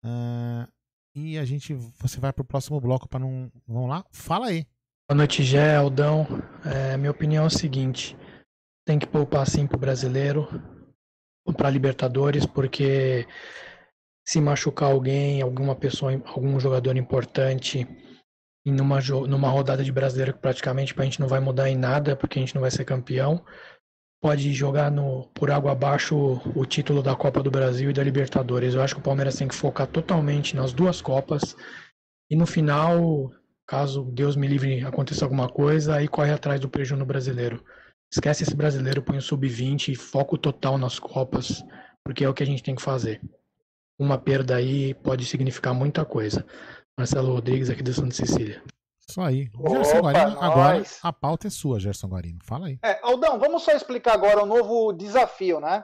ah, e a gente. Você vai pro próximo bloco para não. Vamos lá? Fala aí. Boa noite, Gé, Aldão. É, minha opinião é o seguinte: tem que poupar sim pro brasileiro, para Libertadores, porque se machucar alguém, alguma pessoa, algum jogador importante, e numa, numa rodada de brasileiro que praticamente a gente não vai mudar em nada, porque a gente não vai ser campeão, pode jogar no, por água abaixo o, o título da Copa do Brasil e da Libertadores. Eu acho que o Palmeiras tem que focar totalmente nas duas Copas. E no final, caso Deus me livre aconteça alguma coisa, aí corre atrás do prejuízo no brasileiro. Esquece esse brasileiro, põe o sub-20 e foco total nas Copas, porque é o que a gente tem que fazer. Uma perda aí pode significar muita coisa. Marcelo Rodrigues, aqui da Santa Cecília. Isso aí. Opa, Gerson Guarino, agora a pauta é sua, Gerson Guarino. Fala aí. É, Aldão, vamos só explicar agora o novo desafio, né?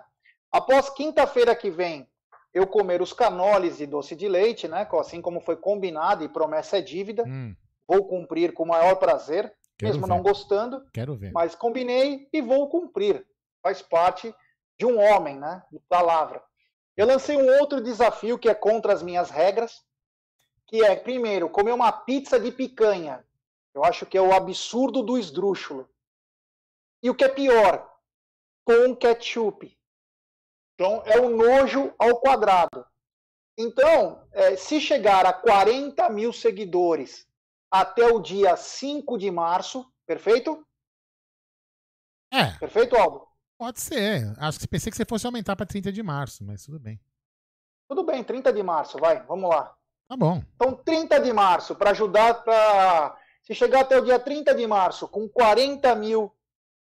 Após quinta-feira que vem eu comer os canoles e doce de leite, né? Assim como foi combinado e promessa é dívida, Hum, vou cumprir com o maior prazer, Quero mesmo ver. não gostando, quero ver. mas combinei e vou cumprir. Faz parte de um homem, né? De palavra. Eu lancei um outro desafio que é contra as minhas regras, que é, primeiro, comer uma pizza de picanha. Eu acho que é o absurdo do esdrúxulo. E o que é pior, com ketchup. Então, é o nojo ao quadrado. Então, eh, se chegar a 40 mil seguidores até o dia 5 de março, perfeito? É. Perfeito, Aldo? Pode ser. Acho que pensei que você fosse aumentar para 30 de março, mas tudo bem. Tudo bem, 30 de março, vai, vamos lá. Tá bom. Então, 30 de março, para ajudar para. Se chegar até o dia 30 de março com 40 mil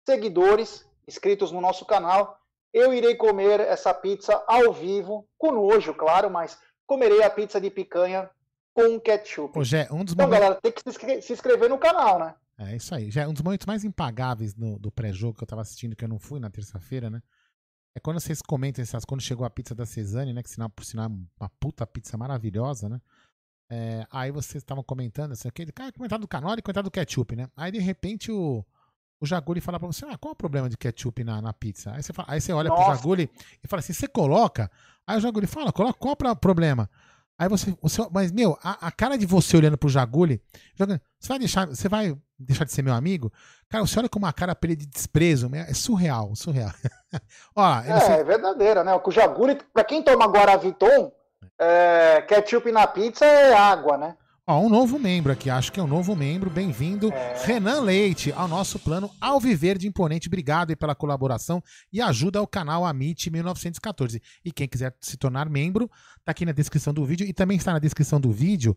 seguidores inscritos no nosso canal, eu irei comer essa pizza ao vivo, com nojo, claro, mas comerei a pizza de picanha com ketchup. Ô, Gé, um dos Então, momentos. galera, tem que se inscre- se inscrever no canal, né? É isso aí. Já é um dos momentos mais impagáveis no- do pré-jogo que eu tava assistindo, que eu não fui na terça-feira, né? É quando vocês comentam essas, quando chegou a pizza da Cesane, né? Que sinal por sinal é uma puta pizza maravilhosa, né? É, aí vocês estavam comentando, assim, aquele cara comentário do canal e comentário do ketchup, né? Aí de repente o, o Jaguli fala pra você, ah, qual é o problema de ketchup na, na pizza? Aí você, fala, aí você olha pro Nossa. Jaguli e fala assim, você coloca? Aí o Jaguli fala, coloca, qual é o problema? Aí você, você mas meu, a, a cara de você olhando pro Jaguli, Jaguli, você vai deixar, você vai deixar de ser meu amigo? Cara, você olha com uma cara pra ele de desprezo, é surreal, surreal. Ó, É, sei- é verdadeira, né? O Jaguri, para quem toma Guaraviton, é, ketchup na pizza é água, né? Ó, um novo membro aqui, acho que é um novo membro. Bem-vindo, Renan Leite, ao nosso plano Alviverde Imponente. Obrigado aí pela colaboração e ajuda ao canal Amit 1914. E quem quiser se tornar membro, tá aqui na descrição do vídeo. E também está na descrição do vídeo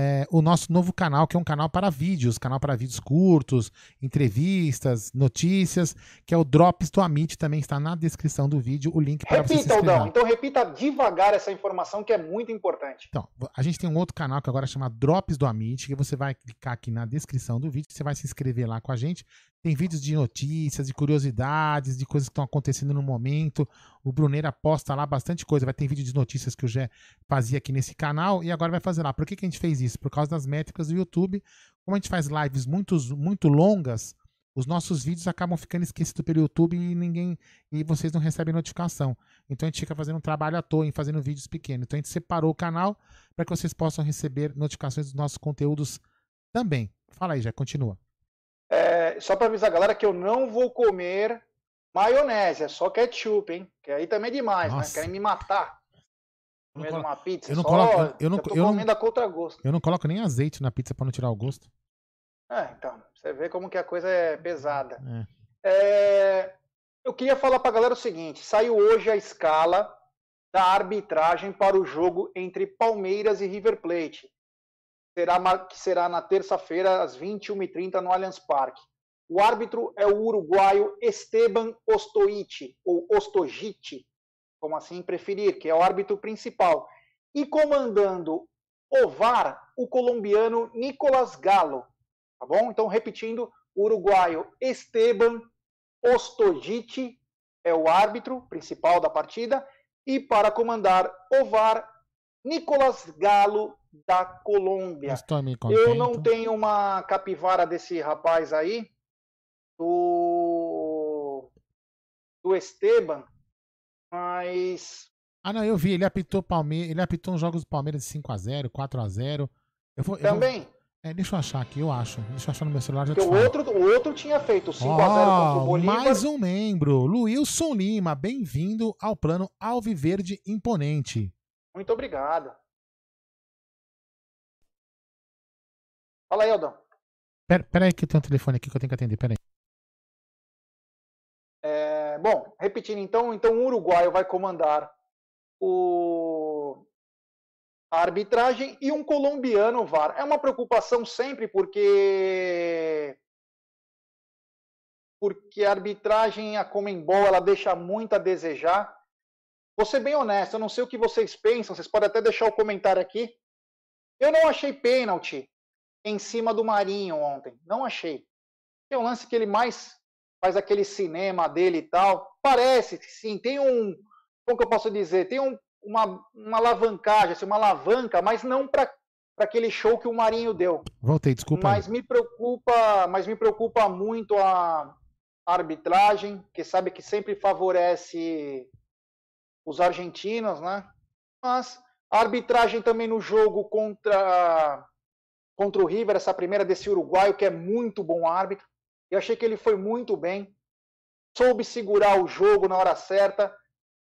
é, o nosso novo canal, que é um canal para vídeos, canal para vídeos curtos, entrevistas, notícias, que é o Drops do Amit. Também está na descrição do vídeo o link para você se Repita, inscrever. Aldão. Então repita devagar essa informação que é muito importante. Então, a gente tem um outro canal que agora chama Drops do Amit, que você vai clicar aqui na descrição do vídeo, você vai se inscrever lá com a gente. Tem vídeos de notícias, de curiosidades, de coisas que estão acontecendo no momento. O Bruneira posta lá bastante coisa. Vai ter vídeo de notícias que o Gé fazia aqui nesse canal e agora vai fazer lá. Por que, que a gente fez isso? Por causa das métricas do YouTube. Como a gente faz lives muito, muito longas, os nossos vídeos acabam ficando esquecidos pelo YouTube e ninguém e vocês não recebem notificação. Então a gente fica fazendo um trabalho à toa em fazendo vídeos pequenos. Então a gente separou o canal para que vocês possam receber notificações dos nossos conteúdos também. Fala aí, já continua. É, só para avisar a galera que eu não vou comer maionese, é só ketchup, hein? Que aí também é demais, Nossa. né? Querem me matar. Comendo uma pizza, eu não só, coloco- eu- não- eu não-. Eu não coloco nem azeite na pizza para não tirar o gosto. É, então, você vê como que a coisa é pesada. É. É, eu queria falar para a galera o seguinte: saiu hoje a escala da arbitragem para o jogo entre Palmeiras e River Plate. Será, que será na terça-feira, às 21h30, no Allianz Parque. O árbitro é o uruguaio Esteban Ostoite, ou Ostojite, como assim preferir, que é o árbitro principal. e comandando o VAR, o colombiano Nicolas Galo. Tá bom? Então, repetindo, o uruguaio Esteban Ostojic é o árbitro principal da partida. E para comandar o VAR, Nicolas Galo da Colômbia. Eu não tenho uma capivara desse rapaz aí, do, do Esteban, mas Ah, não, eu vi. Ele apitou Palmeiras. Ele apitou uns jogos do Palmeiras de 5x0, 4x0. Eu vou, eu vou- também. É, deixa eu achar aqui, eu acho. Deixa eu achar no meu celular já te Porque o falo. outro, o outro tinha feito 5x0 contra o Bolívar. mais um membro, Luilson Lima. Bem-vindo ao plano Alviverde Imponente. Muito obrigado. Fala aí, Aldão. Pera, pera aí que eu tenho um telefone aqui que eu tenho que atender, pera aí. Bom, repetindo então, então o uruguaio vai comandar o a arbitragem e um colombiano VAR. É uma preocupação sempre porque porque a arbitragem a Comembol ela deixa muito a desejar. Vou ser bem honesto, eu não sei o que vocês pensam, vocês podem até deixar o comentário aqui. Eu não achei pênalti em cima do Marinho ontem, não achei. É um lance que ele mais faz aquele cinema dele e tal. Parece que sim, tem um, como que eu posso dizer, tem um, uma, uma alavancagem, assim, uma alavanca, mas não para aquele show que o Marinho deu. Voltei, desculpa. aí. Mas me preocupa, mas me preocupa muito a arbitragem, que sabe que sempre favorece os argentinos, né? Mas a arbitragem também no jogo contra contra o River, essa primeira desse uruguaio que é muito bom árbitro. Eu achei que ele foi muito bem. Soube segurar o jogo na hora certa,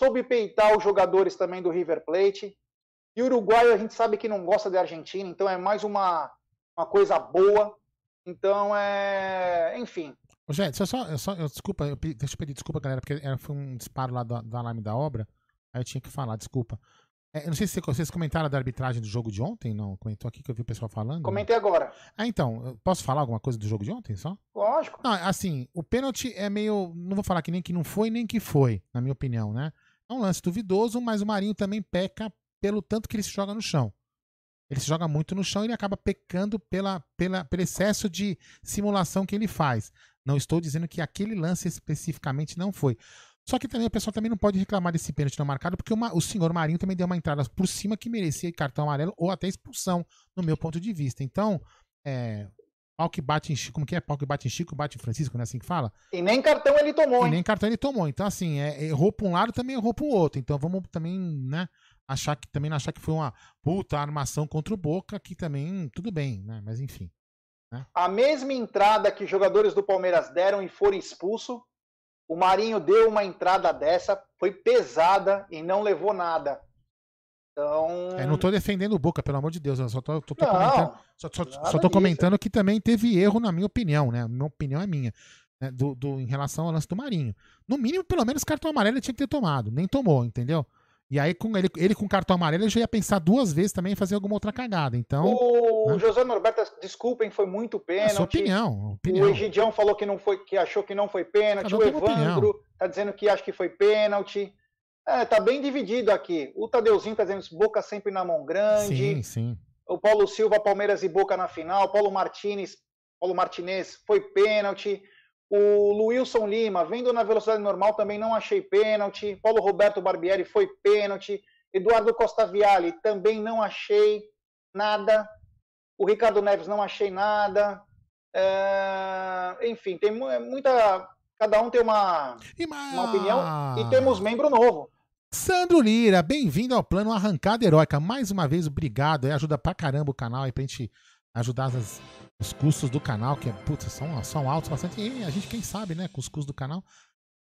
soube peitar os jogadores também do River Plate. E o uruguaio a gente sabe que não gosta da Argentina, então é mais uma, uma coisa boa. Então é. Enfim. Deixa eu só, eu só eu- desculpa, eu, deixa eu pedir desculpa, galera, porque foi um disparo lá do, do alarme da obra. Aí eu tinha que falar, desculpa. É, não sei se vocês comentaram da arbitragem do jogo de ontem, não? Comentou aqui que eu vi o pessoal falando. Comentei agora. Ah, então, posso falar alguma coisa do jogo de ontem só? Lógico. Não, assim, o pênalti é meio. Não vou falar que nem que não foi, nem que foi, na minha opinião, né? É um lance duvidoso, mas o Marinho também peca pelo tanto que ele se joga no chão. Ele se joga muito no chão e ele acaba pecando pela, pela, pelo excesso de simulação que ele faz. Não estou dizendo que aquele lance especificamente não foi. Só que também o pessoal também não pode reclamar desse pênalti não marcado, porque o, Ma- o senhor Marinho também deu uma entrada por cima que merecia cartão amarelo ou até expulsão, no meu ponto de vista. Então, é, pau que bate em Chico, como que é? Pau que bate em Chico, bate em Francisco, não é assim que fala? E nem cartão ele tomou, E hein? nem cartão ele tomou. Então, assim, é, errou pra um lado, também errou pro outro. Então, vamos também, né, achar que, também não achar que foi uma puta armação contra o Boca, que também, tudo bem, né, mas enfim. A mesma entrada que os jogadores do Palmeiras deram e foram expulsos, o Marinho deu uma entrada dessa, foi pesada e não levou nada. Então. É, não tô defendendo o Boca, pelo amor de Deus, eu só tô, tô- tô Não, comentando, só, só- só tô comentando que também teve erro, na minha opinião, né, a minha opinião é minha, né, do, do- em relação ao lance do Marinho. No mínimo, pelo menos, cartão amarelo ele tinha que ter tomado, nem tomou, entendeu? E aí, com ele, ele com cartão amarelo, ele já ia pensar duas vezes também em fazer alguma outra cagada. Então, O José Norberto, desculpem, foi muito é pênalti. sua opinião. O opinião. Egidião falou que não foi, que achou que não foi pênalti. Cada O Evandro tá dizendo que acha que foi pênalti. É, tá bem dividido aqui. O Tadeuzinho tá dizendo Boca sempre na mão grande. Sim, sim. O Paulo Silva, Palmeiras e Boca na final. Paulo Martinez, Paulo Martinez foi pênalti. O Luilson Lima, vendo na velocidade normal, também não achei pênalti. Paulo Roberto Barbieri foi pênalti. Eduardo Costa Viale, também não achei nada. O Ricardo Neves, não achei nada. É, Enfim, tem mu- muita. Cada um tem uma, uma opinião. E temos membro novo. Sandro Lira, bem-vindo ao plano Arrancada Heróica. Mais uma vez, obrigado. aí ajuda pra caramba o canal aí pra gente ajudar as- os custos do canal, que é, putz, são, são altos bastante. E a gente, quem sabe, né, com os custos do canal,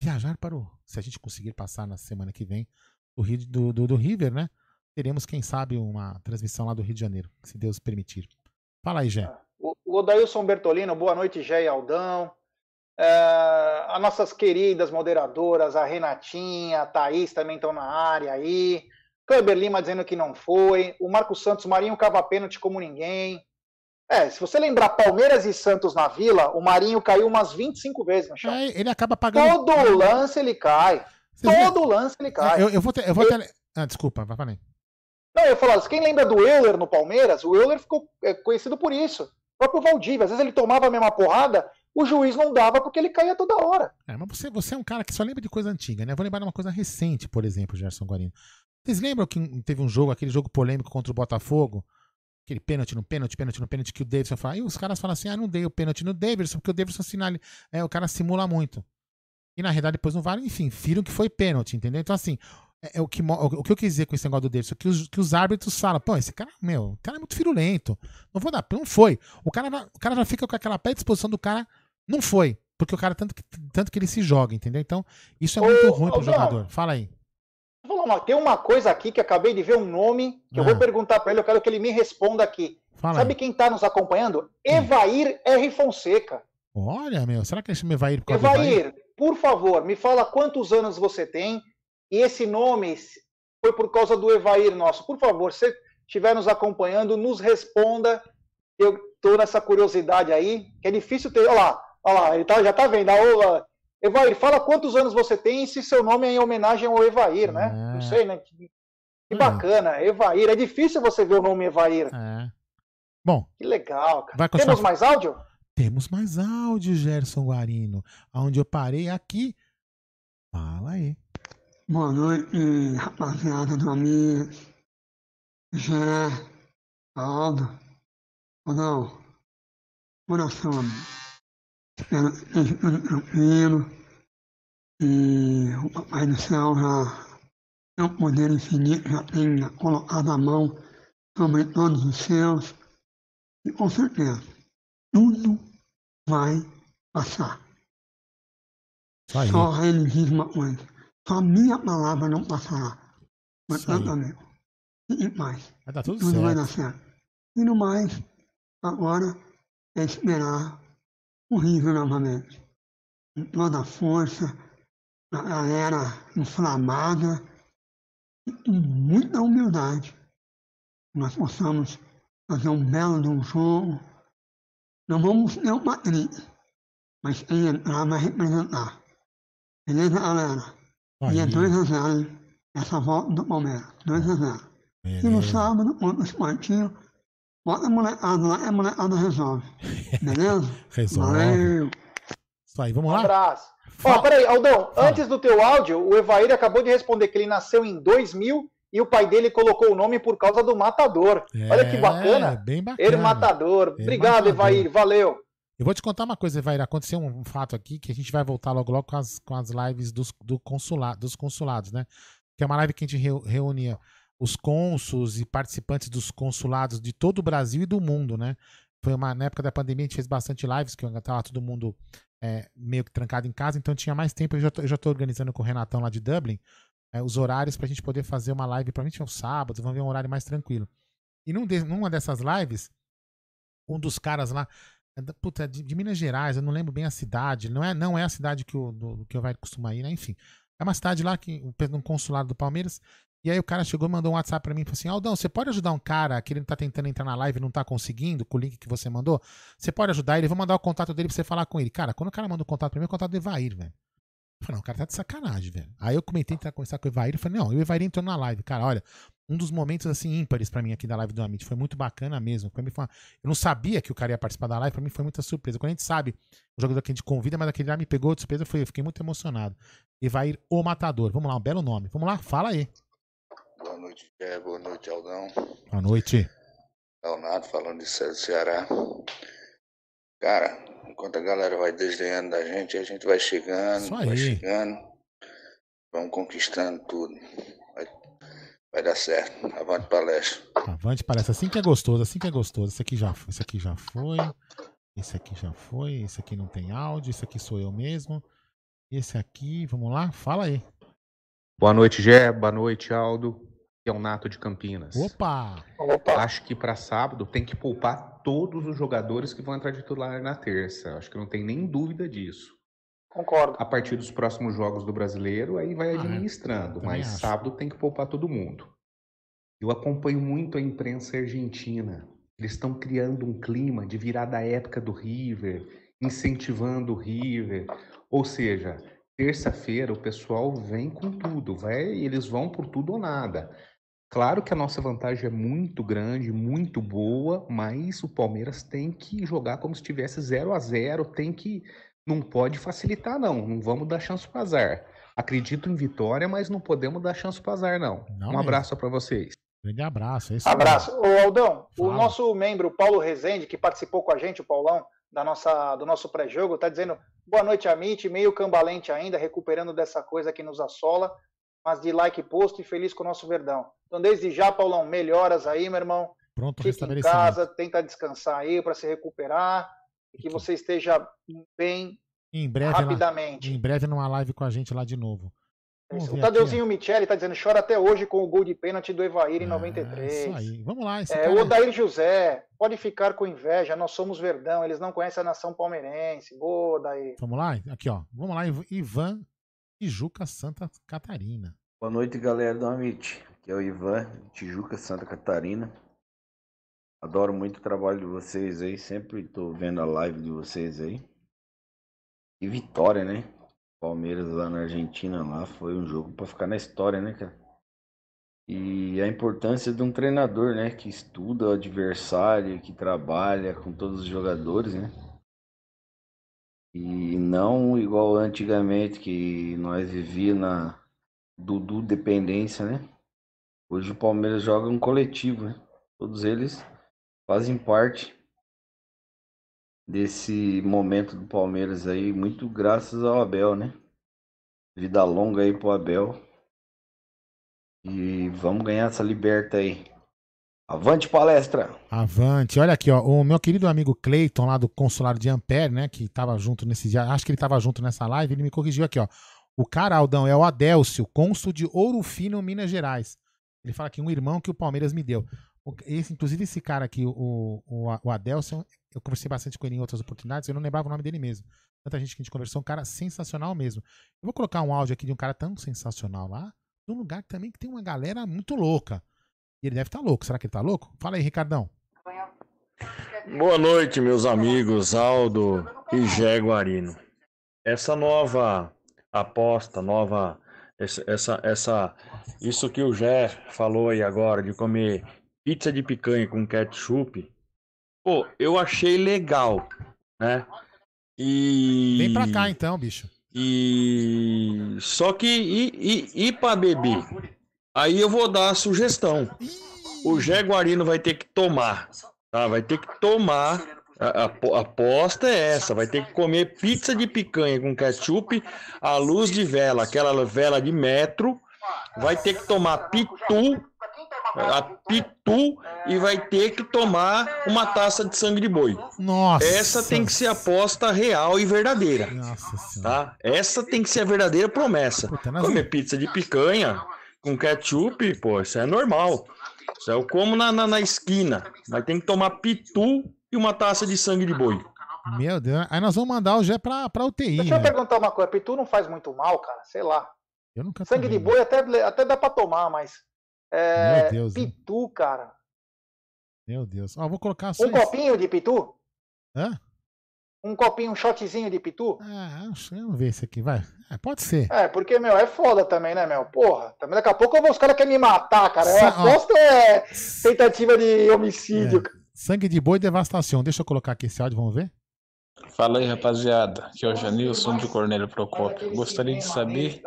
viajar para o. Se a gente conseguir passar na semana que vem do, Rio, do, do, do River, né? Teremos, quem sabe, uma transmissão lá do Rio de Janeiro, se Deus permitir. Fala aí, Jé. O o Odailson Bertolino, boa noite, Gé e Aldão. É, as nossas queridas moderadoras, a Renatinha, a Thaís também estão na área aí. Kleber Lima dizendo que não foi. O Marcos Santos, Marinho cava pênalti como ninguém. É, se você lembrar Palmeiras e Santos na Vila, o Marinho caiu umas 25 vezes no chão. É, ele acaba pagando. Todo lance ele cai. Todo lance ele cai. Eu, eu vou ter. Eu vou ter... Ah, desculpa, vai falando. Não, eu falar, quem lembra do Euler no Palmeiras? O Euler ficou é, conhecido por isso. O próprio Valdívia, às vezes ele tomava a mesma porrada, o juiz não dava porque ele caía toda hora. É, mas você, você é um cara que só lembra de coisa antiga, né? Eu vou lembrar de uma coisa recente, por exemplo, Gerson Guarino. Vocês lembram que teve um jogo, aquele jogo polêmico contra o Botafogo? Aquele pênalti no pênalti, pênalti no pênalti que o Davidson fala. E os caras falam assim: ah, não dei o pênalti no Davidson, porque o Davidson sinal, é, o cara simula muito. E na realidade depois não vale, enfim, viram que foi pênalti, entendeu? Então, assim, é, é o, que, o que eu quis dizer com esse negócio do Davidson, que os, que os árbitros falam, pô, esse cara, meu, o cara é muito firulento. Não vou dar, não foi. O cara, o cara já fica com aquela predisposição do cara, não foi. Porque o cara, tanto que, tanto que ele se joga, entendeu? Então, isso é muito ô, ruim pro jogador. Fala aí. Tem uma coisa aqui que acabei de ver um nome, que ah. eu vou ah. perguntar para ele, eu quero que ele me responda aqui. Fala Sabe aí. quem está nos acompanhando? Evair R. Fonseca. Olha, meu, será que ele chama Evair por Evair, Evair, por favor, me fala quantos anos você tem e esse nome foi por causa do Evair nosso. Por favor, se estiver nos acompanhando, nos responda. Eu estou nessa curiosidade aí, que é difícil ter. Olha lá, olha lá ele tá, já está vendo. Olha, Evair, fala quantos anos você tem e se seu nome é em homenagem ao Evair, né? É. Não sei, né? Que, que bacana, Evair. É difícil você ver o nome Evair. É. Bom. Que legal, cara. Temos mais áudio? Temos mais áudio, Gerson Guarino. Aonde eu parei aqui. Fala aí. Boa noite, rapaziada do amigo. Jé, Aldo. Ou não? Coração, amigo. Tudo tranquilo. E o Papai do Céu já, seu poder infinito, já tenha colocado a mão sobre todos os seus. E com certeza, tudo vai passar. Só ele diz uma coisa. Só a minha palavra não passará. Portanto, amigo, fique mais. Vai dar tudo, tudo certo. vai dar certo. E no mais, agora é esperar horrível novamente. Com toda a força, a galera inflamada, e com muita humildade. Nós possamos fazer um belo de um jogo. Não vamos ter o Patrick, mas quem entrar vai representar. Beleza, galera? E é 2x0 essa volta do Palmeiras. 2x0. E no sábado, contra o Esportinho, Bota a molecada lá, a molecada resolve. Beleza? resolve. Valeu. Isso aí, vamos lá? Um abraço. Ó, oh, peraí, Aldão, Fala. antes do teu áudio, o Evair acabou de responder que ele nasceu em 2000 e o pai dele colocou o nome por causa do Matador. É, Olha que bacana. Bem bacana. Ele Matador. Obrigado, matador. Evair. Valeu. Eu vou te contar uma coisa, Evair. Aconteceu um, fato aqui que a gente vai voltar logo logo com as, com as lives dos, do consulado, dos consulados, né? Que é uma live que a gente reunia os cônsuls e participantes dos consulados de todo o Brasil e do mundo, né? Foi uma, na época da pandemia a gente fez bastante lives, que estava todo mundo é, meio que trancado em casa, então tinha mais tempo. Eu já, tô organizando com o Renatão lá de Dublin é, os horários para a gente poder fazer uma live, provavelmente é um sábado, vamos ver um horário mais tranquilo. E num de, numa dessas lives, um dos caras lá, é puta, de, de, Minas Gerais, eu não lembro bem a cidade, não é, não é a cidade que o, do, que eu vai costumar ir, né? Enfim. É uma cidade lá, que, um consulado do Palmeiras, e aí o cara chegou mandou um WhatsApp para mim e falou assim: Aldão, você pode ajudar um cara que ele tá tentando entrar na live e não tá conseguindo com o link que você mandou? Você pode ajudar ele? Eu vou mandar o contato dele pra você falar com ele. Cara, quando o cara manda o contato pra mim, o contato do Evair, velho. Eu falei, não, o cara tá de sacanagem, velho. Aí eu comentei tentar conversar com o Evair e falei, não, o Evair entrou na live. Cara, olha, um dos momentos assim ímpares para mim aqui da live do Amit. Foi muito bacana mesmo. Pra mim foi uma... Eu não sabia que o cara ia participar da live, para mim foi muita surpresa. Quando a gente sabe o jogador que a gente convida, mas aquele lá me pegou de surpresa, eu fiquei muito emocionado. Evair, o Matador. Vamos lá, um belo nome. Vamos lá, fala aí. Boa noite, Jé. Boa noite, Aldão. Boa noite. Leonardo falando de Ceará. Cara, enquanto a galera vai desdenhando da gente, a gente vai chegando, vai chegando, vamos conquistando tudo. Vai, vai dar certo. Avante palestra. Avante palestra. Assim que é gostoso, assim que é gostoso. Esse aqui já, esse aqui já foi. Esse aqui já foi. Esse aqui não tem áudio. Esse aqui sou eu mesmo. Esse aqui, vamos lá? Fala aí. Boa noite, Gé. Boa noite, Aldo que é o Nato de Campinas. Opa! Opa. Acho que para sábado tem que poupar todos os jogadores que vão entrar de titular na terça. Acho que não tem nem dúvida disso. Concordo. A partir dos próximos jogos do brasileiro, aí vai ah, administrando. mas acho. sábado tem que poupar todo mundo. Eu acompanho muito a imprensa argentina. Eles estão criando um clima de virada época do River, incentivando o River. Ou seja, terça-feira o pessoal vem com tudo, vai, eles vão por tudo ou nada. Claro que a nossa vantagem é muito grande, muito boa, mas o Palmeiras tem que jogar como se tivesse 0 a 0 tem que. Não pode facilitar, não. Não vamos dar chance para azar. Acredito em vitória, mas não podemos dar chance para azar, não. Não um mesmo. abraço para vocês. Grande abraço. É isso Abraço. Ô, Aldão, o Fala. nosso membro Paulo Rezende, que participou com a gente, o Paulão, da nossa, do nosso pré-jogo, tá dizendo boa noite, Amit, meio cambalente ainda, recuperando dessa coisa que nos assola, mas de like posto e feliz com o nosso Verdão. Então, desde já, Paulão, melhoras aí, meu irmão. Pronto, Fique em casa, tenta descansar aí para se recuperar e que você esteja bem Em breve, rapidamente. Em breve numa live com a gente lá de novo. Vamos ver O aqui, Tadeuzinho Michele tá dizendo, chora até hoje com o gol de pênalti do Evair em 93. É, Isso aí. Vamos lá. Esse É, cara... o Odair José, pode ficar com inveja, nós somos Verdão, eles não conhecem a nação palmeirense. Boa, Odair. Vamos lá? Aqui, ó. Vamos lá, Iv- Ivan Tijuca, Santa Catarina. Boa noite, galera do Amit. Aqui é o Ivan, Tijuca, Santa Catarina. Adoro muito o trabalho de vocês aí, sempre tô vendo a live de vocês aí. E vitória, né? Palmeiras lá na Argentina lá foi um jogo pra ficar na história, né, cara? E a importância de um treinador, né, que estuda o adversário, que trabalha com todos os jogadores, né? E não igual antigamente que nós vivíamos na Dudu dependência, né? Hoje o Palmeiras joga um coletivo, né? Todos eles fazem parte desse momento do Palmeiras aí, muito graças ao Abel, né? Vida longa aí pro Abel. E vamos ganhar essa liberta aí. Avante palestra! Avante. Olha aqui, ó. O meu querido amigo Cleiton, lá do consulado de Ampere, né? Que tava junto nesse dia. Acho que ele tava junto nessa live. Ele me corrigiu aqui, ó. O cara, Aldão, é o Adélcio, cônsul de Ouro Fino, Minas Gerais. Ele fala que um irmão que o Palmeiras me deu. Esse, inclusive, esse cara aqui, o, o, o Adélcio, eu conversei bastante com ele em outras oportunidades, eu não lembrava o nome dele mesmo. Tanta gente que a gente conversou, um cara sensacional mesmo. Eu vou colocar um áudio aqui de um cara tão sensacional lá, num lugar também que tem uma galera muito louca. E ele deve estar louco. Será que ele tá louco? Fala aí, Ricardão. Boa noite, meus amigos Aldo e Jé Guarino. Essa nova aposta, nova essa, essa, essa isso que o Jé falou aí agora de comer pizza de picanha com ketchup, pô, eu achei legal, né? E Vem pra cá então, bicho. e só que e, e, e para beber? Aí eu vou dar a sugestão. O Jaguarino vai ter que tomar, tá? Vai ter que tomar. A, a- aposta é essa, vai ter que comer pizza de picanha com ketchup à luz de vela, aquela vela de metro. Vai ter que tomar pitu, a pitu e vai ter que tomar uma taça de sangue de boi. Nossa. Essa tem que ser a aposta real e verdadeira. Tá? Essa tem que ser a verdadeira promessa. Comer pizza de picanha com ketchup, pô, isso é normal. Isso é eu como na, na, na esquina. Mas tem que tomar pitu e uma taça de sangue de boi. Meu Deus. Aí nós vamos mandar o Gé pra, pra UTI. Deixa eu né? perguntar uma coisa, Pitu não faz muito mal, cara, sei lá. Eu nunca Sangue de boi até, até dá pra tomar, mas. É, Meu Deus, hein? Pitu, cara. Meu Deus. Ó, vou colocar só Um copinho de Pitu? Hã? Um copinho, um shotzinho de Pitu? Ah, vamos ver esse aqui, vai. É, pode ser. É, porque, meu, é foda também, né, meu? Porra, também daqui a pouco eu vou- os caras querem me matar, cara. Sa- A aposta é tentativa de homicídio. Sangue de boi e devastação. Deixa eu colocar aqui esse áudio, vamos ver? Fala aí, rapaziada. Aqui é o Janilson de Cornélio Procópio. Gostaria de saber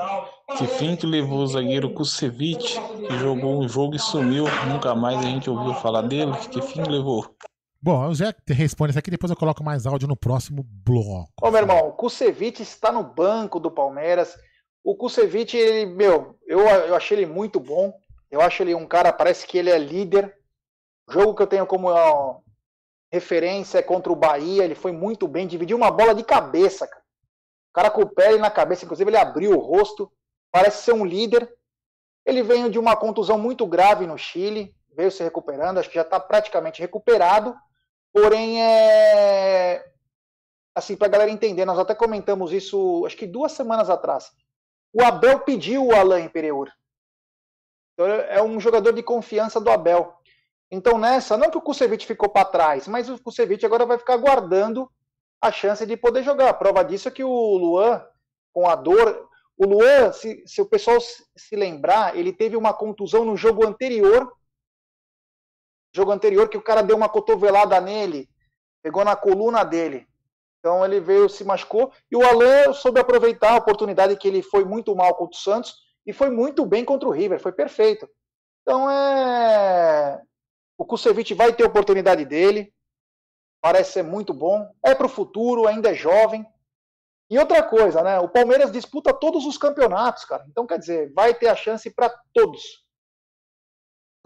que fim que levou o zagueiro Kusevich, que jogou um jogo e sumiu. Nunca mais a gente ouviu falar dele. Que fim levou? Bom, Zé responde isso aqui, depois eu coloco mais áudio no próximo bloco. Ô, meu irmão, o Kusevich está no banco do Palmeiras. O Kusevich, ele, meu, eu, eu achei ele muito bom. Eu acho ele um cara, parece que ele é líder. O jogo que eu tenho como ó, referência é contra o Bahia. Ele foi muito bem, dividiu uma bola de cabeça, cara. O cara com o pé na cabeça, inclusive ele abriu o rosto. Parece ser um líder. Ele veio de uma contusão muito grave no Chile, veio se recuperando, acho que já está praticamente recuperado. Porém, é, assim, para a galera entender, nós até comentamos isso, acho que duas semanas atrás. O Abel pediu o Alain Pereur. Então, é um jogador de confiança do Abel. Então, nessa, não que o Kusevich ficou para trás, mas o Kusevich agora vai ficar guardando a chance de poder jogar. A prova disso é que o Luan, com a dor. O Luan, se, se o pessoal se lembrar, ele teve uma contusão no jogo anterior. Jogo anterior que o cara deu uma cotovelada nele, pegou na coluna dele. Então ele veio, se machucou. E o Alan soube aproveitar a oportunidade que ele foi muito mal contra o Santos e foi muito bem contra o River, foi perfeito. Então é. O Kusevich vai ter a oportunidade dele, parece ser muito bom, é para o futuro, ainda é jovem. E outra coisa, né? O Palmeiras disputa todos os campeonatos, cara. Então, quer dizer, vai ter a chance para todos.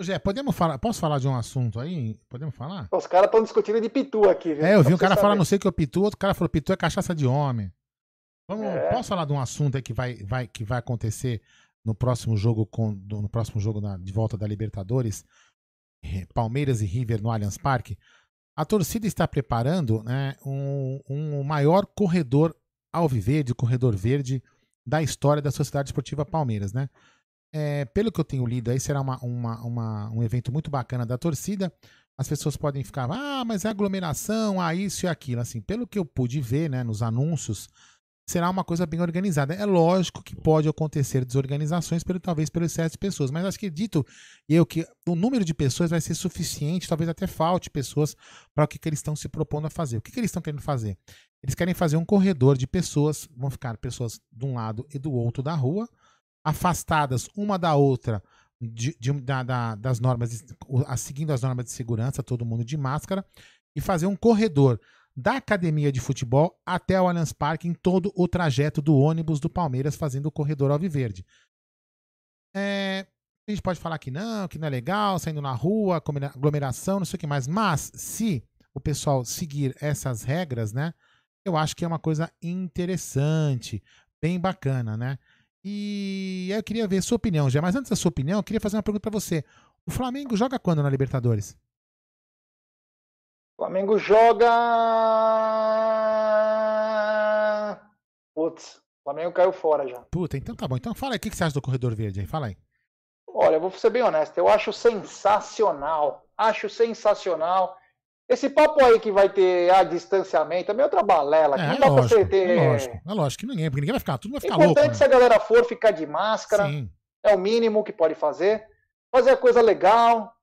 Jé, podemos falar, posso falar de um assunto aí? Podemos falar? Os caras estão discutindo de Pitu aqui, viu? É, eu vi um cara falar, não sei o que é o Pitu, outro cara falou, Pitu é cachaça de homem. Vamos, é. Posso falar de um assunto aí que vai, vai, que vai acontecer no próximo jogo com, no próximo jogo na, de volta da Libertadores? Palmeiras e River no Allianz Parque. A torcida está preparando né, um, um maior corredor alviverde, corredor verde da história da Sociedade Esportiva Palmeiras, né? É, pelo que eu tenho lido aí, será uma, uma, uma, um evento muito bacana da torcida. As pessoas podem ficar, ah, mas é aglomeração, ah, isso e aquilo. Assim, pelo que eu pude ver, né, nos anúncios, será uma coisa bem organizada. É lógico que pode acontecer desorganizações, pelo, talvez pelos sete pessoas, mas acredito eu que o número de pessoas vai ser suficiente, talvez até falte pessoas para o que, que eles estão se propondo a fazer. O que, que eles estão querendo fazer? Eles querem fazer um corredor de pessoas, vão ficar pessoas de um lado e do outro da rua, afastadas uma da outra de, de, da, da, das normas, seguindo as normas de segurança, todo mundo de máscara, e fazer um corredor da academia de futebol até o Allianz Parque em todo o trajeto do ônibus do Palmeiras fazendo o corredor alviverde. É, a gente pode falar que não, que não é legal, saindo na rua, aglomeração, não sei o que mais, mas se o pessoal seguir essas regras, né, eu acho que é uma coisa interessante, bem bacana, né? E eu queria ver a sua opinião, já. Mas antes da sua opinião, eu queria fazer uma pergunta para você. O Flamengo joga quando na Libertadores? O Flamengo joga. Putz, o Flamengo caiu fora já. Puta, então tá bom. Então fala aí, o que você acha do Corredor Verde aí? Fala aí. Olha, eu vou ser bem honesto, eu acho sensacional. Acho sensacional. Esse papo aí que vai ter a distanciamento é meio outra balela. É, não dá lógico, pra você ter. É lógico, é lógico que ninguém, porque ninguém vai ficar, tudo vai ficar Importante louco. Né? se a galera for ficar de máscara. Sim. É o mínimo que pode fazer. Fazer a coisa legal,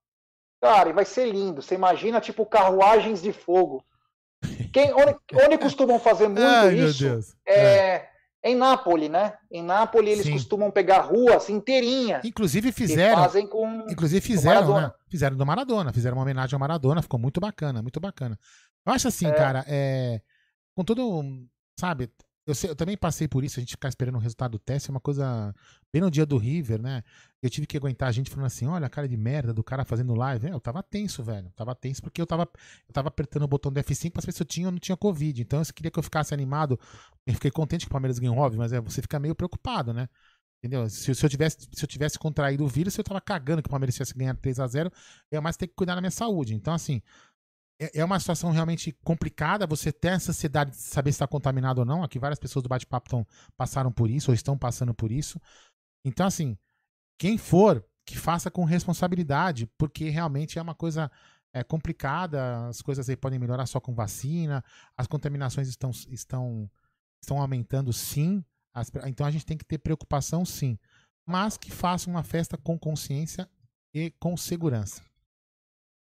Cara, e vai ser lindo. Você imagina, tipo, carruagens de fogo. Quem, onde, onde costumam fazer muito Ai, isso é, é, em Nápoles, né? Em Nápoles eles Sim. costumam pegar ruas inteirinha. Inclusive fizeram. Fazem com, inclusive fizeram, né? Fizeram do Maradona, fizeram uma homenagem ao Maradona, ficou muito bacana, muito bacana. Eu acho assim, é. cara, é, com todo, sabe, eu, sei, eu, também passei por isso, a gente ficar esperando o resultado do teste, é uma coisa. Bem no dia do River, né? Eu tive que aguentar a gente falando assim: olha a cara de merda do cara fazendo live. É, eu tava tenso, velho. Eu tava tenso porque eu tava, eu tava apertando o botão do F5 pra saber se eu tinha ou não tinha Covid. Então eu queria que eu ficasse animado. Eu fiquei contente que o Palmeiras ganhou, óbvio, mas é, você fica meio preocupado, né? Entendeu? Se, se, eu tivesse, se eu tivesse contraído o vírus, eu tava cagando que o Palmeiras tivesse ganhado 3 a 0 eu ia mais ter que cuidar da minha saúde. Então, assim, é, é uma situação realmente complicada você ter essa ansiedade de saber se está contaminado ou não. Aqui várias pessoas do bate-papo passaram por isso ou estão passando por isso. Então, assim, quem for, que faça com responsabilidade, porque realmente é uma coisa é, complicada, as coisas aí podem melhorar só com vacina, as contaminações estão, estão, estão aumentando sim, as, então a gente tem que ter preocupação sim, mas que faça uma festa com consciência e com segurança.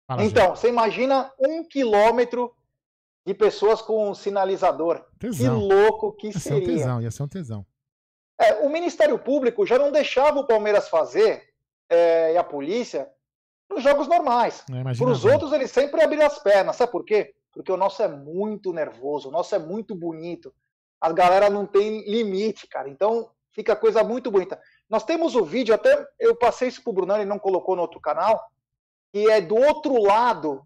Fala, então, você imagina um quilômetro de pessoas com um sinalizador. Tesão. Que louco que ia seria. Ser um tesão, ia ser um tesão. É, o Ministério Público já não deixava o Palmeiras fazer é, e a polícia nos jogos normais. É, Para os outros, eles sempre abriram as pernas. Sabe por quê? Porque o nosso é muito nervoso, o nosso é muito bonito. A galera não tem limite, cara. Então fica coisa muito bonita. Nós temos o vídeo, até eu passei isso pro Bruno, ele não colocou no outro canal que é do outro lado,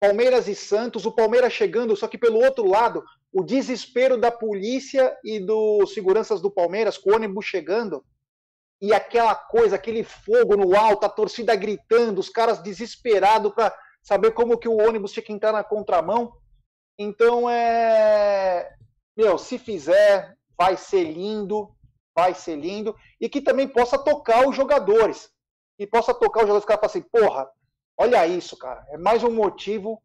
Palmeiras e Santos, o Palmeiras chegando, só que pelo outro lado, o desespero da polícia e dos seguranças do Palmeiras, com o ônibus chegando, e aquela coisa, aquele fogo no alto, a torcida gritando, os caras desesperados para saber como que o ônibus tinha que entrar na contramão. Então é. Meu, se fizer, vai ser lindo, vai ser lindo, e que também possa tocar os jogadores. E possa tocar os jogadores, que assim, porra, Olha isso, cara. É mais um motivo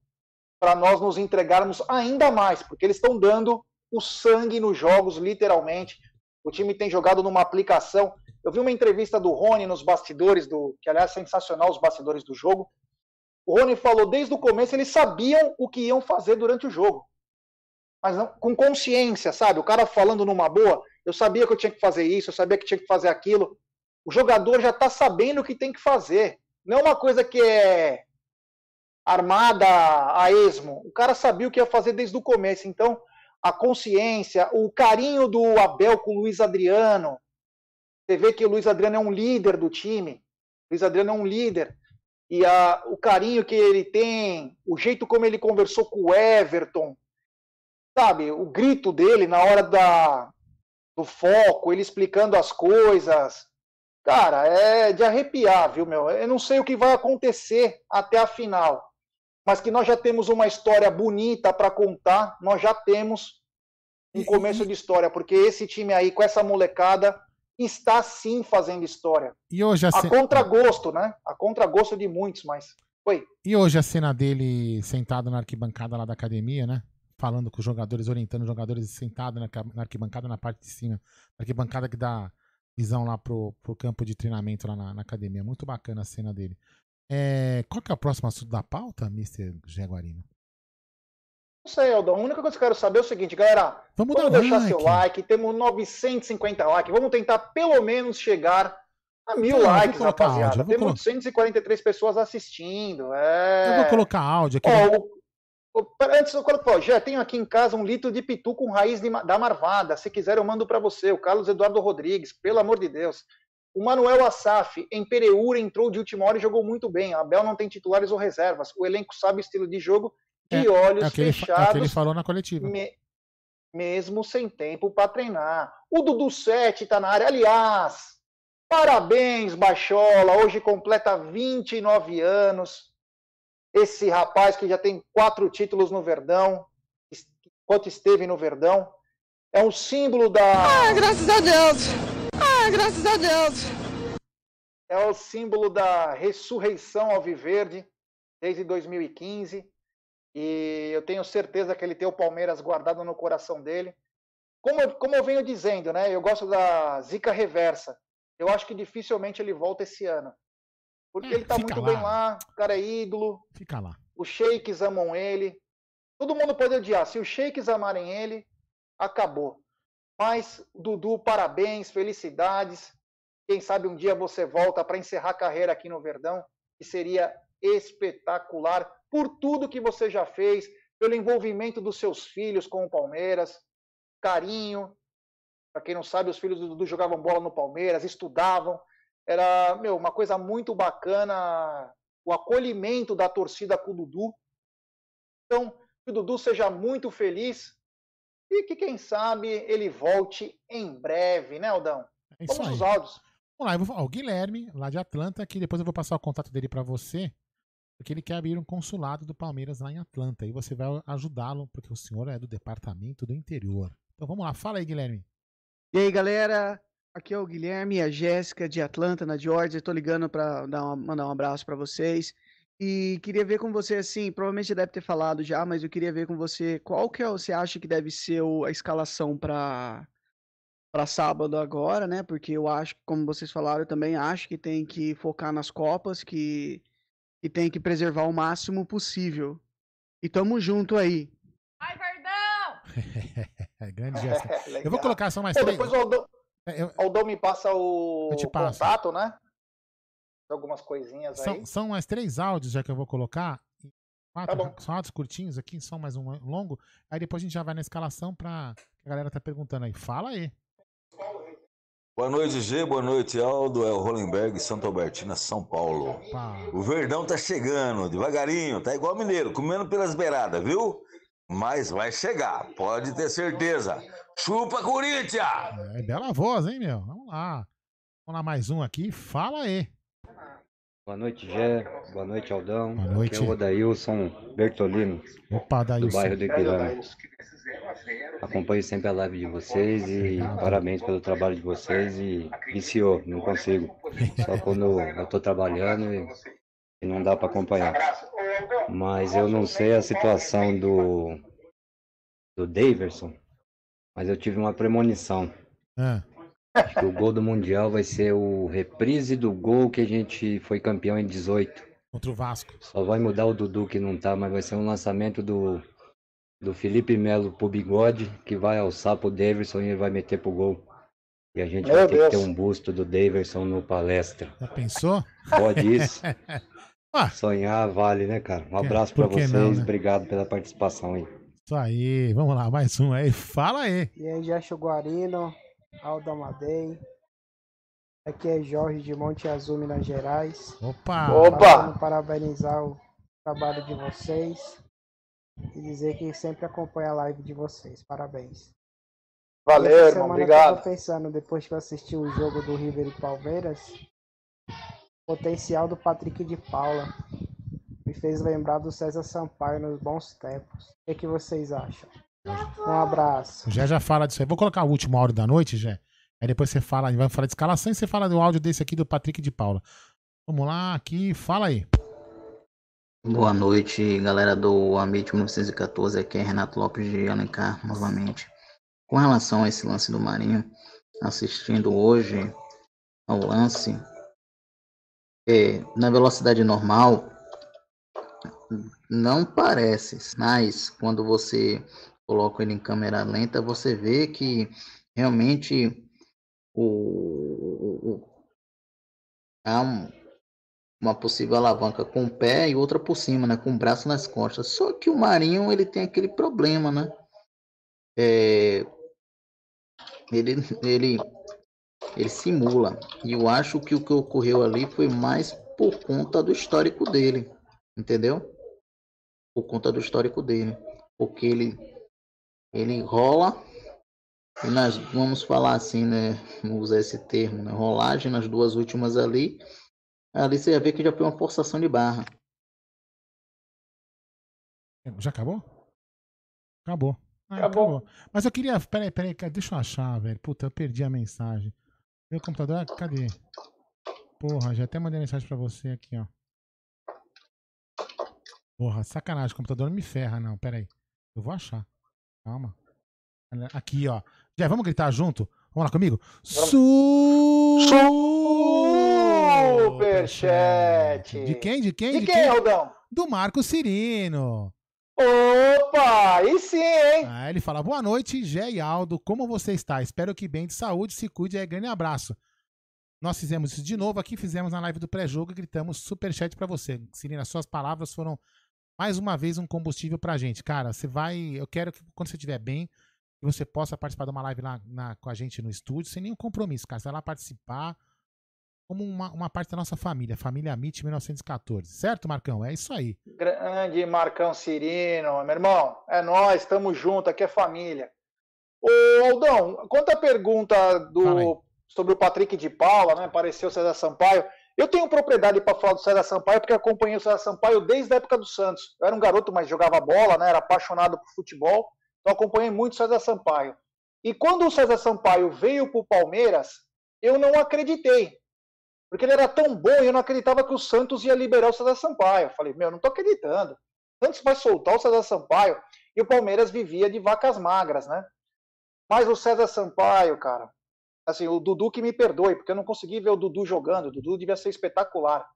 para nós nos entregarmos ainda mais, porque eles estão dando o sangue nos jogos, literalmente. O time tem jogado numa aplicação. Eu vi uma entrevista do Rony nos bastidores, do que aliás é sensacional, os bastidores do jogo. O Rony falou desde o começo, eles sabiam o que iam fazer durante o jogo. Mas não, com consciência, sabe? O cara falando numa boa, eu sabia que eu tinha que fazer isso, eu sabia que tinha que fazer aquilo. O jogador já está sabendo o que tem que fazer. Não é uma coisa que é armada a esmo. O cara sabia o que ia fazer desde o começo. Então, a consciência, o carinho do Abel com o Luiz Adriano. Você vê que o Luiz Adriano é um líder do time. O Luiz Adriano é um líder. E a, o carinho que ele tem, o jeito como ele conversou com o Everton, sabe? O grito dele na hora da, do foco, ele explicando as coisas. Cara, é de arrepiar, viu, meu? Eu não sei o que vai acontecer até a final mas que nós já temos uma história bonita para contar, nós já temos um começo de história, porque esse time aí, com essa molecada, está sim fazendo história. E hoje a, a cena... contragosto, né? A contragosto de muitos, mas. Oi. E hoje a cena dele sentado na arquibancada lá da academia, né? Falando com os jogadores, orientando os jogadores sentado na arquibancada na parte de cima. Arquibancada que dá visão lá pro, pro campo de treinamento lá na, na academia. Muito bacana a cena dele. É, qual que é o próximo assunto da pauta, Mr. Jaguarino? Não sei, Aldão. A única coisa que eu quero saber é o seguinte, galera. Vamos, vamos deixar like. seu like. Temos 950 likes. Vamos tentar pelo menos chegar a mil Não, likes, rapaziada. Áudio, Temos colocar... 243 pessoas assistindo. É... Eu vou colocar áudio aqui. Ó, o... Antes eu coloco, já tenho aqui em casa um litro de pitu com raiz de... da marvada. Se quiser, eu mando para você. O Carlos Eduardo Rodrigues, pelo amor de Deus. O Manuel Assaf, em Pereira, entrou de última hora e jogou muito bem. A Abel não tem titulares ou reservas. O elenco sabe o estilo de jogo de é, olhos é fechados. É o que ele falou na coletiva. Me, mesmo sem tempo para treinar. O Dudu Sete está na área. Aliás, parabéns, Bachola. Hoje completa 29 anos. Esse rapaz que já tem quatro títulos no Verdão, enquanto esteve no Verdão, é um símbolo da. Ah, graças a Deus! Ah, graças a Deus. É o símbolo da ressurreição ao Viverde desde 2015. E eu tenho certeza que ele tem o Palmeiras guardado no coração dele. Como, como eu venho dizendo, né? Eu gosto da zica reversa. Eu acho que dificilmente ele volta esse ano. Porque é, ele tá muito lá. bem lá, o cara é ídolo. Fica lá. Os shakes amam ele. Todo mundo pode odiar. Se os shakes amarem ele, acabou. Mas, Dudu, parabéns, felicidades. Quem sabe um dia você volta para encerrar a carreira aqui no Verdão, que seria espetacular por tudo que você já fez, pelo envolvimento dos seus filhos com o Palmeiras, carinho. Para quem não sabe, os filhos do Dudu jogavam bola no Palmeiras, estudavam. Era, meu, uma coisa muito bacana o acolhimento da torcida com o Dudu. Então, que o Dudu seja muito feliz e que, quem sabe, ele volte em breve, né, Aldão? É isso Vamos aí. áudios. Vamos lá, eu vou falar. O Guilherme, lá de Atlanta, que depois eu vou passar o contato dele para você, porque ele quer abrir um consulado do Palmeiras lá em Atlanta. E você vai ajudá-lo, porque o senhor é do departamento do interior. Então vamos lá, fala aí, Guilherme. E aí, galera? Aqui é o Guilherme e a Jéssica de Atlanta, na Georgia. Estou ligando para mandar um abraço para vocês. E queria ver com você, assim, provavelmente deve ter falado já, mas eu queria ver com você qual que é, você acha que deve ser a escalação para para sábado agora, né? Porque eu acho, como vocês falaram, eu também acho que tem que focar nas Copas, que, que tem que preservar o máximo possível. E tamo junto aí. Vai, Verdão! grande gesto. eu vou colocar só mais Pô, três. Depois o Aldão, é, eu... Aldão me passa o contato, né? algumas coisinhas são, aí. São mais três áudios já que eu vou colocar. Quatro, tá são áudios curtinhos aqui, são mais um longo. Aí depois a gente já vai na escalação pra. A galera tá perguntando aí. Fala aí. Boa noite, G. Boa noite, Aldo. É o Rolenberg, Santa Albertina, São Paulo. Opa. O Verdão tá chegando, devagarinho. Tá igual mineiro, comendo pelas beiradas, viu? Mas vai chegar, pode ter certeza. Chupa, Corinthians! É, bela voz, hein, meu? Vamos lá. Vamos lá, mais um aqui. Fala aí. Boa noite, Gé. Boa noite, Aldão. Boa noite. Aqui é o Odailson Bertolino. Opa, Do bairro do Ipiranga. Acompanho sempre a live de vocês e parabéns pelo trabalho de vocês e viciou, não consigo. Só quando eu tô trabalhando e, e não dá para acompanhar. Mas eu não sei a situação do do Daverson, mas eu tive uma premonição. É. Acho que o gol do Mundial vai ser o reprise do gol que a gente foi campeão em 18. Contra o Vasco. Só vai mudar o Dudu que não tá, mas vai ser um lançamento do, do Felipe Melo pro bigode, que vai alçar pro Davidson e ele vai meter pro gol. E a gente Meu vai ter Deus. que ter um busto do Davidson no palestra. Já pensou? Pode isso? Sonhar vale, né, cara? Um abraço que vocês, não, né? obrigado pela participação aí. Isso aí, vamos lá, mais um aí. Fala aí. E aí, Jacho Guarino, Aldo Amadei. Aqui é Jorge de Monte Azul, Minas Gerais. Opa! Opa! Parabenizar o trabalho de vocês e dizer que sempre acompanha a live de vocês. Parabéns. Valeu, irmão, obrigado. Eu tava pensando, depois que eu assisti o jogo do River e Palmeiras, potencial do Patrick de Paula me fez lembrar do César Sampaio nos bons tempos. O que, que vocês acham? Um abraço. Jé já fala disso aí. Vou colocar o último áudio da noite, Jé. Aí depois você fala, vai falar de escalação e você fala do áudio desse aqui do Patrick de Paula. Vamos lá, aqui, fala aí. Boa noite, galera do Amit 1914. Aqui é Renato Lopes de Alencar, novamente. Com relação a esse lance do Marinho, assistindo hoje ao lance, é, na velocidade normal, não parece, mas quando você coloca ele em câmera lenta, você vê que realmente o, o- há um- uma possível alavanca com o pé e outra por cima, né, com o braço nas costas. Só que o Marinho ele tem aquele problema, né? É, ele, ele, ele simula. E eu acho que o que ocorreu ali foi mais por conta do histórico dele, entendeu? Por conta do histórico dele, porque ele ele rola e nós vamos falar assim, né? Vamos usar esse termo, né? Rolagem nas duas últimas ali. Ali você já vê que já foi uma forçação de barra. Já acabou? Acabou. Ah, Acabou. Mas eu queria. Peraí, peraí, deixa eu achar, velho. Puta, eu perdi a mensagem. Meu computador, cadê? Porra, já até mandei mensagem pra você aqui, ó. Porra, sacanagem, o computador não me ferra, não. Peraí. Eu vou achar. Calma. Aqui, ó. Já, vamos gritar junto? Vamos lá comigo? Superchat. De quem? De quem? De quem, Rodão? Do Marco Cirino. Opa, aí sim, hein? Ah, ele fala: Boa noite, Gé e Aldo. Como você está? Espero que bem de saúde, se cuide aí. Grande abraço. Nós fizemos isso de novo aqui, fizemos na live do pré-jogo e gritamos superchat pra você. Cirina, suas palavras foram mais uma vez um combustível pra gente. Cara, você vai. Eu quero que quando você estiver bem, você possa participar de uma live lá na- com a gente no estúdio, sem nenhum compromisso, cara. Você vai lá participar como uma, uma parte da nossa família, família MIT 1914. Certo, Marcão? É isso aí. Grande Marcão Cirino, meu irmão, é nós, estamos juntos, aqui é família. Ô, Aldão, quanto à pergunta do, sobre o Patrick de Paula, né? Apareceu o César Sampaio. Eu tenho propriedade para falar do César Sampaio, porque acompanhei o César Sampaio desde a época do Santos. Eu era um garoto, mas jogava bola, né? Era apaixonado por futebol, então acompanhei muito o César Sampaio. E quando o César Sampaio veio para o Palmeiras, eu não acreditei. Porque ele era tão bom e eu não acreditava que o Santos ia liberar o César Sampaio. Eu falei, meu, não tô acreditando. O Santos vai soltar o César Sampaio e o Palmeiras vivia de vacas magras, né? Mas o César Sampaio, cara, assim, o Dudu que me perdoe, porque eu não consegui ver o Dudu jogando. O Dudu devia ser espetacular.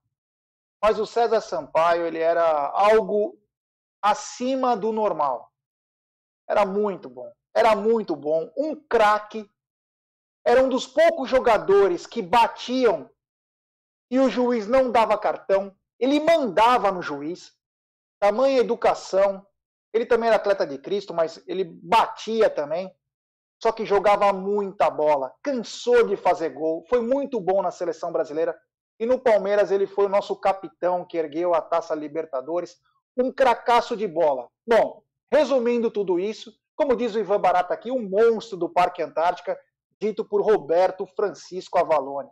Mas o César Sampaio, ele era algo acima do normal. Era muito bom. Era muito bom. Um craque. Era um dos poucos jogadores que batiam e o juiz não dava cartão. Ele mandava no juiz. Tamanha educação. Ele também era atleta de Cristo, mas ele batia também. Só que jogava muita bola. Cansou de fazer gol. Foi muito bom na seleção brasileira. E no Palmeiras ele foi o nosso capitão que ergueu a taça Libertadores. Um cracaço de bola. Bom, resumindo tudo isso, como diz o Ivan Barata aqui, um monstro do Parque Antártica, dito por Roberto Francisco Avalone.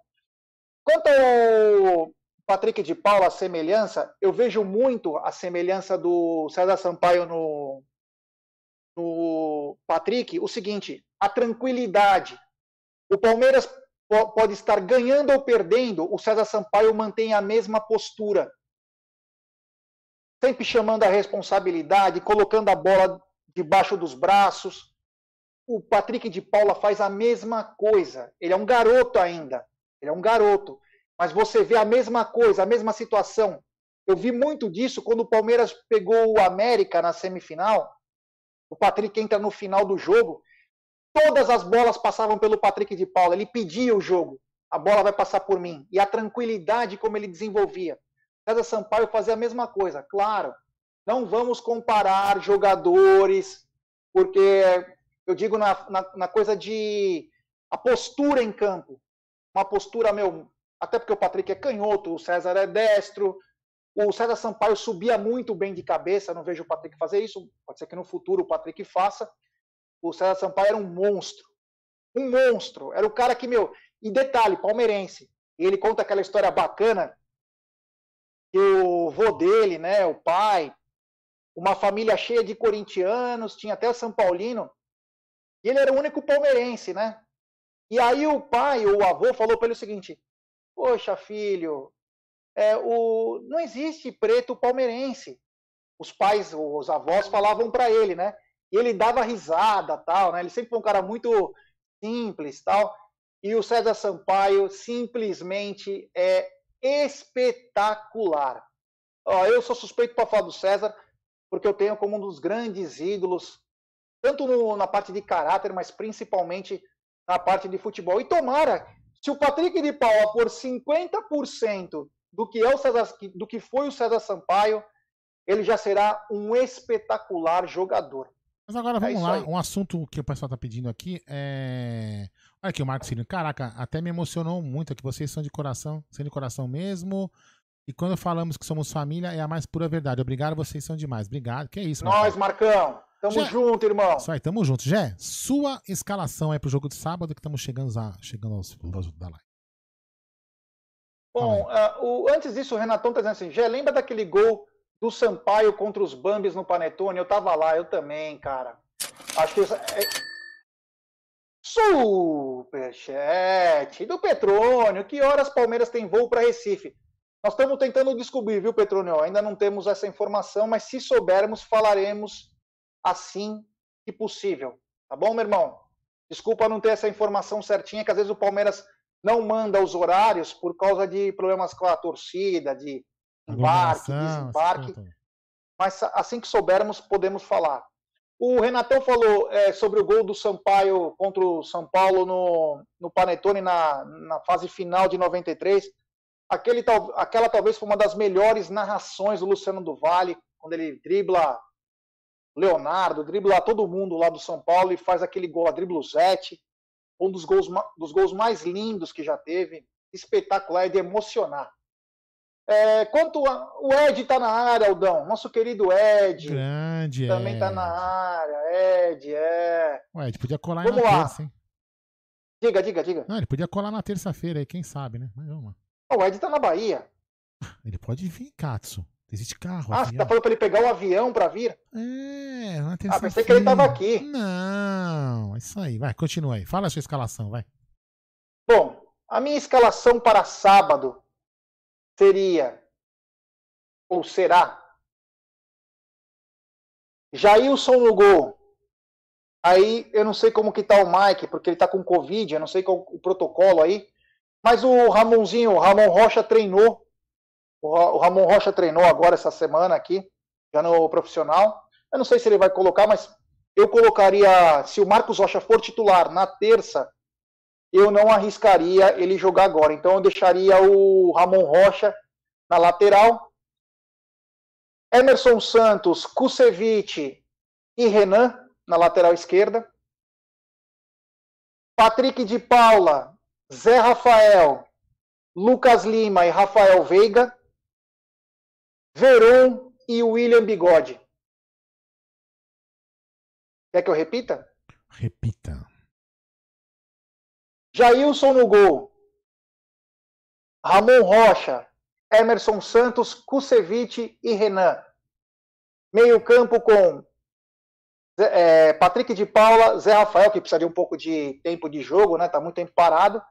Quanto ao Patrick de Paula, a semelhança, eu vejo muito a semelhança do César Sampaio no, no Patrick, o seguinte, a tranquilidade. O Palmeiras po- pode estar ganhando ou perdendo, o César Sampaio mantém a mesma postura. Sempre chamando a responsabilidade, colocando a bola debaixo dos braços. o Patrick de Paula faz a mesma coisa. Ele é um garoto ainda. Ele é um garoto. Mas você vê a mesma coisa, a mesma situação. Eu vi muito disso quando o Palmeiras pegou o América na semifinal. O Patrick entra no final do jogo. Todas as bolas passavam pelo Patrick de Paula. Ele pedia o jogo. A bola vai passar por mim. E a tranquilidade como ele desenvolvia. César Sampaio fazia a mesma coisa. Claro, não vamos comparar jogadores, porque eu digo na, na, na coisa de a postura em campo. Uma postura, meu, até porque o Patrick é canhoto, o César é destro, o César Sampaio subia muito bem de cabeça, não vejo o Patrick fazer isso, pode ser que no futuro o Patrick faça. O César Sampaio era um monstro. Um monstro. Era o cara que, meu. E detalhe, palmeirense. Ele conta aquela história bacana que o vô dele, né, o pai, uma família cheia de corintianos, tinha até São Paulino, e ele era o único palmeirense, né? E aí o pai, o avô, falou para ele o seguinte: Poxa, filho, é, o, não existe preto palmeirense. Os pais, os avós falavam para ele, né? E ele dava risada, tal, né? Ele sempre foi um cara muito simples, tal. E o César Sampaio simplesmente é espetacular. Ó, eu sou suspeito para falar do César, porque eu tenho como um dos grandes ídolos, tanto no, na parte de caráter, mas principalmente na parte de futebol. E tomara, se o Patrick de Paula por 50% do que, é o César, do que foi o César Sampaio, ele já será um espetacular jogador. Mas agora vamos é lá, aí. um assunto que o pessoal tá pedindo aqui é. Olha aqui o Marcos Cirino. Caraca, até me emocionou muito que vocês são de coração, são de coração mesmo. E quando falamos que somos família, é a mais pura verdade. Obrigado, vocês são demais. Obrigado. Que é isso, Nós, Marcão. Tamo Gé, junto, irmão. Isso aí, tamo junto. Jé, sua escalação é pro jogo de sábado que estamos chegando, a, chegando aos, aos da live. Bom, uh, o, antes disso, o Renatão tá dizendo assim, Jé, lembra daquele gol do Sampaio contra os Bambis no Panetone? Eu tava lá, eu também, cara. Acho que... É... Superchat do Petrônio. Que horas Palmeiras tem voo para Recife? Nós estamos tentando descobrir, viu, Petrônio? Ainda não temos essa informação, mas se soubermos, falaremos assim que possível. Tá bom, meu irmão? Desculpa não ter essa informação certinha, que às vezes o Palmeiras não manda os horários por causa de problemas com a torcida, de embarque, desembarque. Mas assim que soubermos, podemos falar. O Renatão falou é, sobre o gol do Sampaio contra o São Paulo no, no Panetone na, na fase final de 93. Aquele, aquela talvez foi uma das melhores narrações do Luciano do Vale, quando ele dribla Leonardo, dribla todo mundo lá do São Paulo e faz aquele gol, a dribla o Zete, um dos gols, dos gols mais lindos que já teve, espetacular, é de emocionar. É, quanto a, o Ed está na área, Aldão, nosso querido Ed. Grande, Também está na área, Ed, é. O Ed podia colar vamos na lá. terça, hein? Diga, diga, diga. Não, ele podia colar na terça-feira aí, quem sabe, né? Mas vamos lá. O Ed está na Bahia. Ele pode vir, Katsu. Existe carro. Ah, avião. você tá falando pra ele pegar o um avião pra vir? É, na Ah, pensei que ele tava aqui. Não, é isso aí. Vai, continua aí. Fala a sua escalação, vai. Bom, a minha escalação para sábado seria, ou será, Jailson no gol. Aí eu não sei como que tá o Mike, porque ele tá com Covid, eu não sei qual o protocolo aí. Mas o Ramonzinho, o Ramon Rocha treinou o Ramon Rocha treinou agora essa semana aqui, já no profissional. Eu não sei se ele vai colocar, mas eu colocaria, se o Marcos Rocha for titular na terça, eu não arriscaria ele jogar agora. Então eu deixaria o Ramon Rocha na lateral. Emerson Santos, Kusevich e Renan na lateral esquerda. Patrick de Paula, Zé Rafael, Lucas Lima e Rafael Veiga. Veron e William Bigode. Quer que eu repita? Repita. Jailson no gol. Ramon Rocha, Emerson Santos, Kusevich e Renan. Meio campo com é, Patrick de Paula, Zé Rafael, que precisaria um pouco de tempo de jogo, né? Tá muito tempo parado.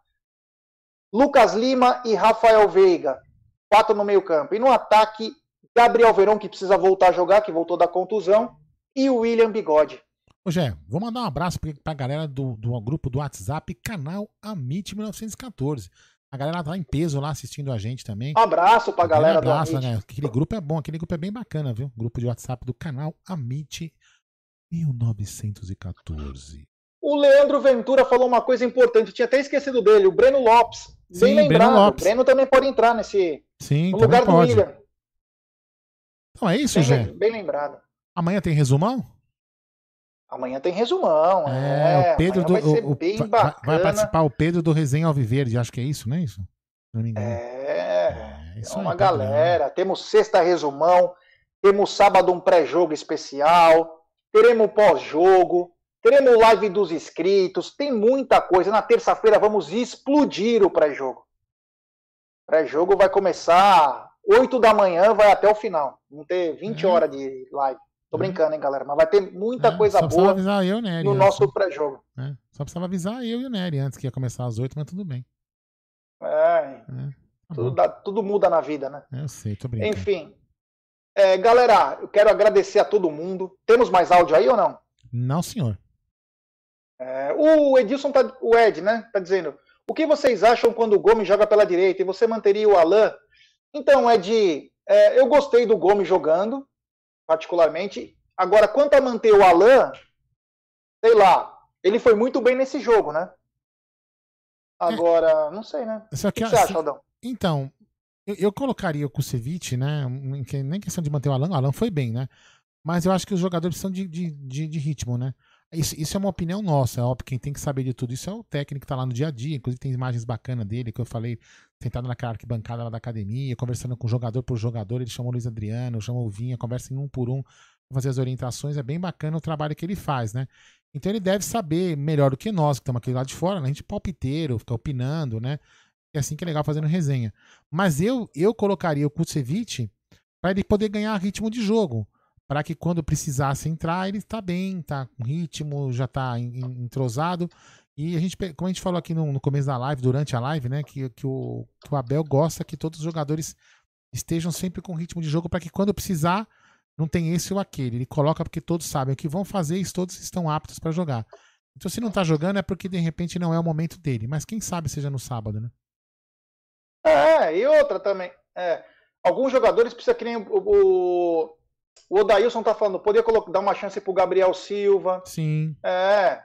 Lucas Lima e Rafael Veiga. Quatro no meio campo. E no ataque, Gabriel Verão, que precisa voltar a jogar, que voltou da contusão, e o William Bigode. Ô, Jé, vou mandar um abraço pra galera do, do grupo do WhatsApp, canal Amit 1914. A galera tá em peso lá assistindo a gente também. Um abraço pra galera um abraço, do Amit. né? Aquele grupo é bom, aquele grupo é bem bacana, viu? Grupo de WhatsApp do canal Amit 1914. O Leandro Ventura falou uma coisa importante, tinha até esquecido dele, o Breno Lopes. Sim, Bem lembrado. Breno Lopes. Breno também pode entrar nesse. Sim, no lugar pode. do William. Então é isso, Bem, Jé. bem lembrado. Amanhã tem resumão? Amanhã tem resumão. É, É, o Pedro do. vai o- o- bem vai- vai participar o Pedro do Resenha Alviverde, acho que é isso, não é isso? Não me engano. É, é aí, uma tá galera. Temos sexta resumão, temos sábado um pré-jogo especial, teremos pós-jogo, teremos live dos inscritos, tem muita coisa. Na terça-feira vamos explodir o pré-jogo. Pré-jogo vai começar 8 da manhã, vai até o final. Vamos ter 20 Uhum. horas de live. Tô brincando, hein, galera? Mas vai ter muita coisa É, precisava boa avisar eu, Nery. no nosso pré-jogo. né? Só precisava avisar eu e o Nery antes que ia começar às 8, mas tudo bem. É, Tá tudo, dá- tudo muda na vida, né? Eu sei, tô brincando. Enfim. É, galera, eu quero agradecer a todo mundo. Temos mais áudio aí ou não? Não, senhor. É, o Edilson, tá, o Ed, né? Tá dizendo. O que vocês acham quando o Gomes joga pela direita e você manteria o Alain? Então, Ed, é, eu gostei do Gomes jogando, particularmente. Agora, quanto a manter o Alain, sei lá, ele foi muito bem nesse jogo, né? Agora, não sei, né? Só O que, que você assim, acha, Aldão? Então, eu, eu colocaria o Kusevich, né? em que- Nem questão de manter o Alan, o Alan foi bem, né? Mas eu acho que os jogadores precisam de, de, de, de ritmo, né? Isso, isso é uma opinião nossa, é óbvio, quem tem que saber de tudo isso é o técnico que tá lá no dia a dia, inclusive tem imagens bacanas dele, que eu falei, sentado naquela arquibancada lá da academia, conversando com jogador por jogador, ele chamou o Luiz Adriano, chamou o Vinha, conversa em um por um, fazer as orientações, é bem bacana o trabalho que ele faz, né? Então ele deve saber melhor do que nós, que estamos aqui lá de fora, né? a gente palpiteiro, fica opinando, né? É assim que é legal fazendo resenha. Mas eu eu colocaria o Kusevich para ele poder ganhar ritmo de jogo. Para que quando precisasse entrar, ele está bem, tá com ritmo, já está entrosado. E a gente, como a gente falou aqui no, no começo da live, durante a live, né? Que, que, o, que o Abel gosta que todos os jogadores estejam sempre com ritmo de jogo para que quando precisar, não tem esse ou aquele. Ele coloca porque todos sabem o que vão fazer e todos estão aptos para jogar. Então, se não tá jogando, é porque de repente não é o momento dele. Mas quem sabe seja no sábado, né? É, e outra também. É, alguns jogadores precisam que nem o, o, o Odailson tá falando, poderia colocar, dar uma chance pro Gabriel Silva. Sim. É.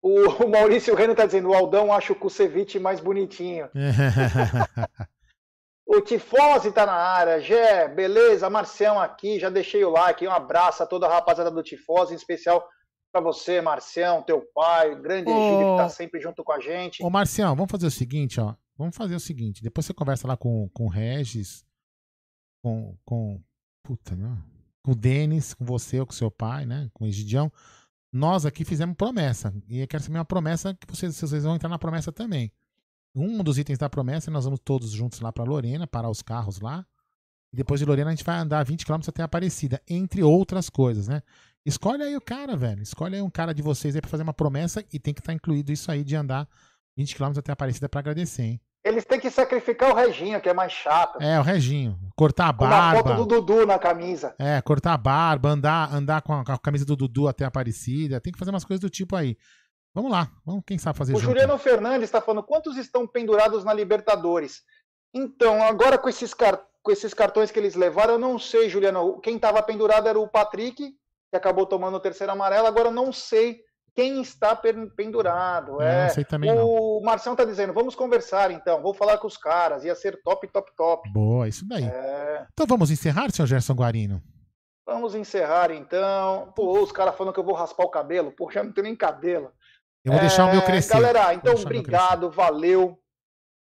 O, o Maurício Reno tá dizendo, o Aldão acha o Kusevich mais bonitinho. O Tifose tá na área. Gé, beleza? Marcião aqui, já deixei o like. Um abraço a toda a rapaziada do Tifose, em especial para você, Marcião, teu pai, o grande Egídio que tá Ô. sempre junto com a gente. Ô, Marcião, vamos fazer o seguinte, ó. Vamos fazer o seguinte. Depois você conversa lá com, com o Regis, com, com. Puta, não. Com o Denis, com você ou com seu pai, né? Com o Egidião. Nós aqui fizemos promessa. E eu quero saber uma promessa que vocês, vocês vão entrar na promessa também. Um dos itens da promessa, nós vamos todos juntos lá para Lorena, parar os carros lá. E depois de Lorena a gente vai andar 20 km até Aparecida, entre outras coisas, né? Escolhe aí o cara, velho. Escolhe aí um cara de vocês aí pra fazer uma promessa e tem que estar incluído isso aí de andar 20 km até Aparecida pra agradecer, hein? Eles têm que sacrificar o Reginho, que é mais chato. É, o Reginho. Cortar a Com uma foto barba. do Dudu na camisa. É, cortar a barba, andar, andar com a, com a camisa do Dudu até Aparecida. Tem que fazer umas coisas do tipo aí. Vamos lá. Vamos, quem sabe fazer O junto. Juliano Fernandes está falando quantos estão pendurados na Libertadores. Então, agora com esses, car- com esses cartões que eles levaram, eu não sei, Juliano. Quem estava pendurado era o Patrick, que acabou tomando o terceiro amarelo. Agora eu não sei quem está pen- pendurado. É, É, não também o Marcião está dizendo, vamos conversar então, vou falar com os caras. Ia ser top, top, top. Boa, isso daí. É, Então vamos encerrar, senhor Gerson Guarino? vamos encerrar então. Pô, os caras falando que eu vou raspar o cabelo. Pô, já não tenho nem cabelo. Eu vou deixar o meu É, crescer. Galera, então obrigado, valeu. O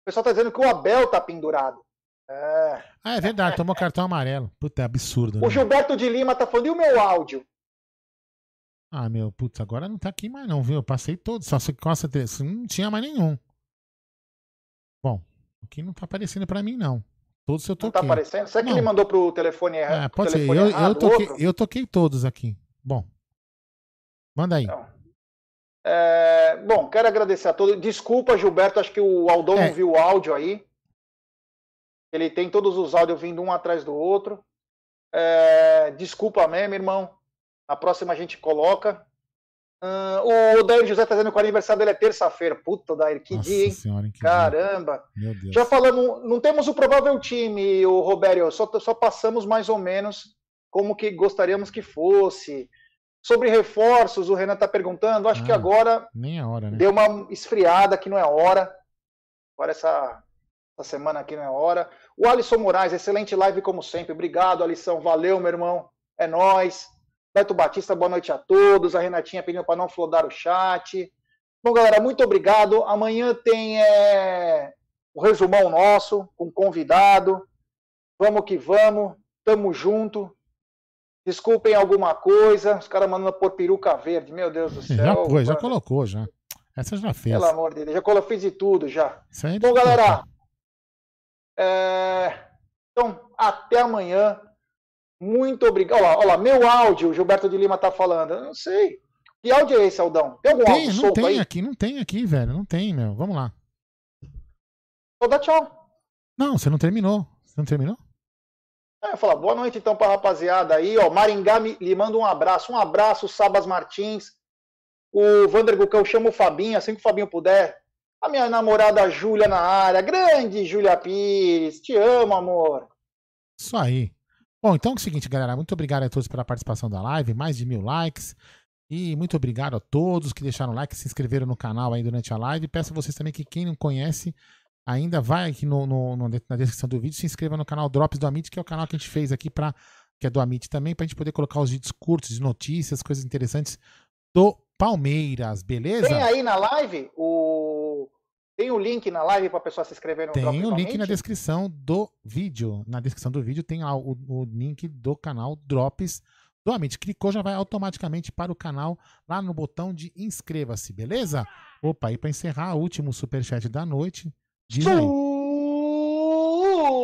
pessoal tá dizendo que o Abel tá pendurado. É. Ah, é verdade, tomou cartão amarelo. Puta, é absurdo. Né? O Gilberto de Lima tá falando, e o meu áudio? Ah, meu, putz, agora não tá aqui mais não, viu? Eu passei todos, só se costa. Não tinha mais nenhum. Bom, aqui não tá aparecendo pra mim, não. Todos eu Não toquei. tá aparecendo? Será que Não. ele mandou pro telefone errado? É, pode ser. Eu, eu, toquei, eu toquei todos aqui. Bom. Manda aí. É, bom, quero agradecer a todos. Desculpa, Gilberto, acho que o Aldão É. não viu o áudio aí. Ele tem todos os áudios vindo um atrás do outro. É, desculpa mesmo, irmão. Na próxima a gente coloca. Uh, o Dair José tá dizendo que o aniversário dele é terça-feira. Puta, Dair, que Nossa dia, hein? senhora, que Caramba. Meu Deus. Já falamos, não temos o provável time, o Robério, só, só passamos mais ou menos como que gostaríamos que fosse. Sobre reforços, o Renan tá perguntando, acho que Ah, agora Nem a hora, né? deu uma esfriada que não é hora. Agora essa, essa semana aqui não é hora. O Alisson Moraes, excelente live como sempre. Obrigado, Alisson. Valeu, meu irmão. É nóis. Beto Batista, boa noite a todos. A Renatinha pedindo para não flodar o chat. Bom, galera, muito obrigado. Amanhã tem é, o resumão nosso, com convidado. Vamos que vamos. Tamo junto. Desculpem alguma coisa. Os caras mandando pôr peruca verde. Meu Deus do céu. Já pôs, já colocou, já. Essa já fez. Pelo amor de Deus. Já colo- fiz de tudo já. Isso aí Bom, galera. é, Então, até amanhã. Muito obrigado. Olha lá, olha lá, meu áudio, o Gilberto de Lima tá falando. Eu não sei. Que áudio é esse, Aldão? Tem algum Tem, áudio não solto tem aí? aqui, não tem aqui, velho. Não tem, meu. Vamos lá. Vou dar tchau. Não, você não terminou. Você não terminou? É, falar boa noite então pra rapaziada aí, ó. Maringá me, lhe manda um abraço. Um abraço, Sabas Martins. O Vander Gucão chama o Fabinho, assim que o Fabinho puder. A minha namorada Júlia na área. Grande Júlia Pires. Te amo, amor. Isso aí. Bom, então é o seguinte, galera. Muito obrigado a todos pela participação da live. Mais de mil likes. E muito obrigado a todos que deixaram like, se inscreveram no canal aí durante a live. Peço a vocês também que quem não conhece, ainda vai aqui no, no- no- na descrição do vídeo, se inscreva no canal Drops do Amit, que é o canal que a gente fez aqui para que é do Amit também, pra gente poder colocar os vídeos curtos notícias, coisas interessantes do Palmeiras, beleza? Tem aí na live o. Tem o link na live pra pessoa se inscrever no Tem o do link na descrição do vídeo. Na descrição do vídeo tem lá o, o link do canal Drops do Amit. Clicou, já vai automaticamente para o canal lá no botão de inscreva-se, beleza? Opa, e para encerrar, o último superchat da noite. Diz aí.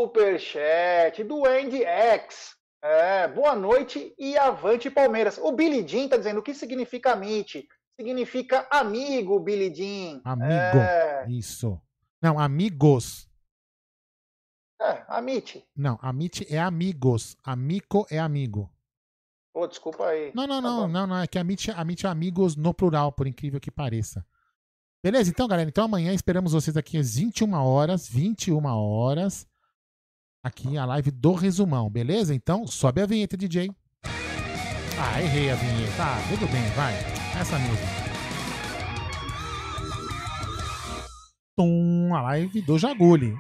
Superchat do Andy X. É, boa noite e avante Palmeiras. O Billy Jean tá dizendo o que significa Amit? Significa amigo, Billy Jean. Amigo. É, Isso. Não, amigos. é Amit. Não, Amit é amigos. Amico é amigo. Pô, desculpa aí. Não, não, Tá não, bom. não, não. É que Amit, Amit é amigos no plural, por incrível que pareça. Beleza? Então, galera, então amanhã esperamos vocês aqui às 21 horas, 21 horas, aqui a live do resumão, beleza? Então, sobe a vinheta, DJ. Ah, errei a vinheta. Ah, tudo bem, vai. Essa mesmo. Tum, a live do Jaguli.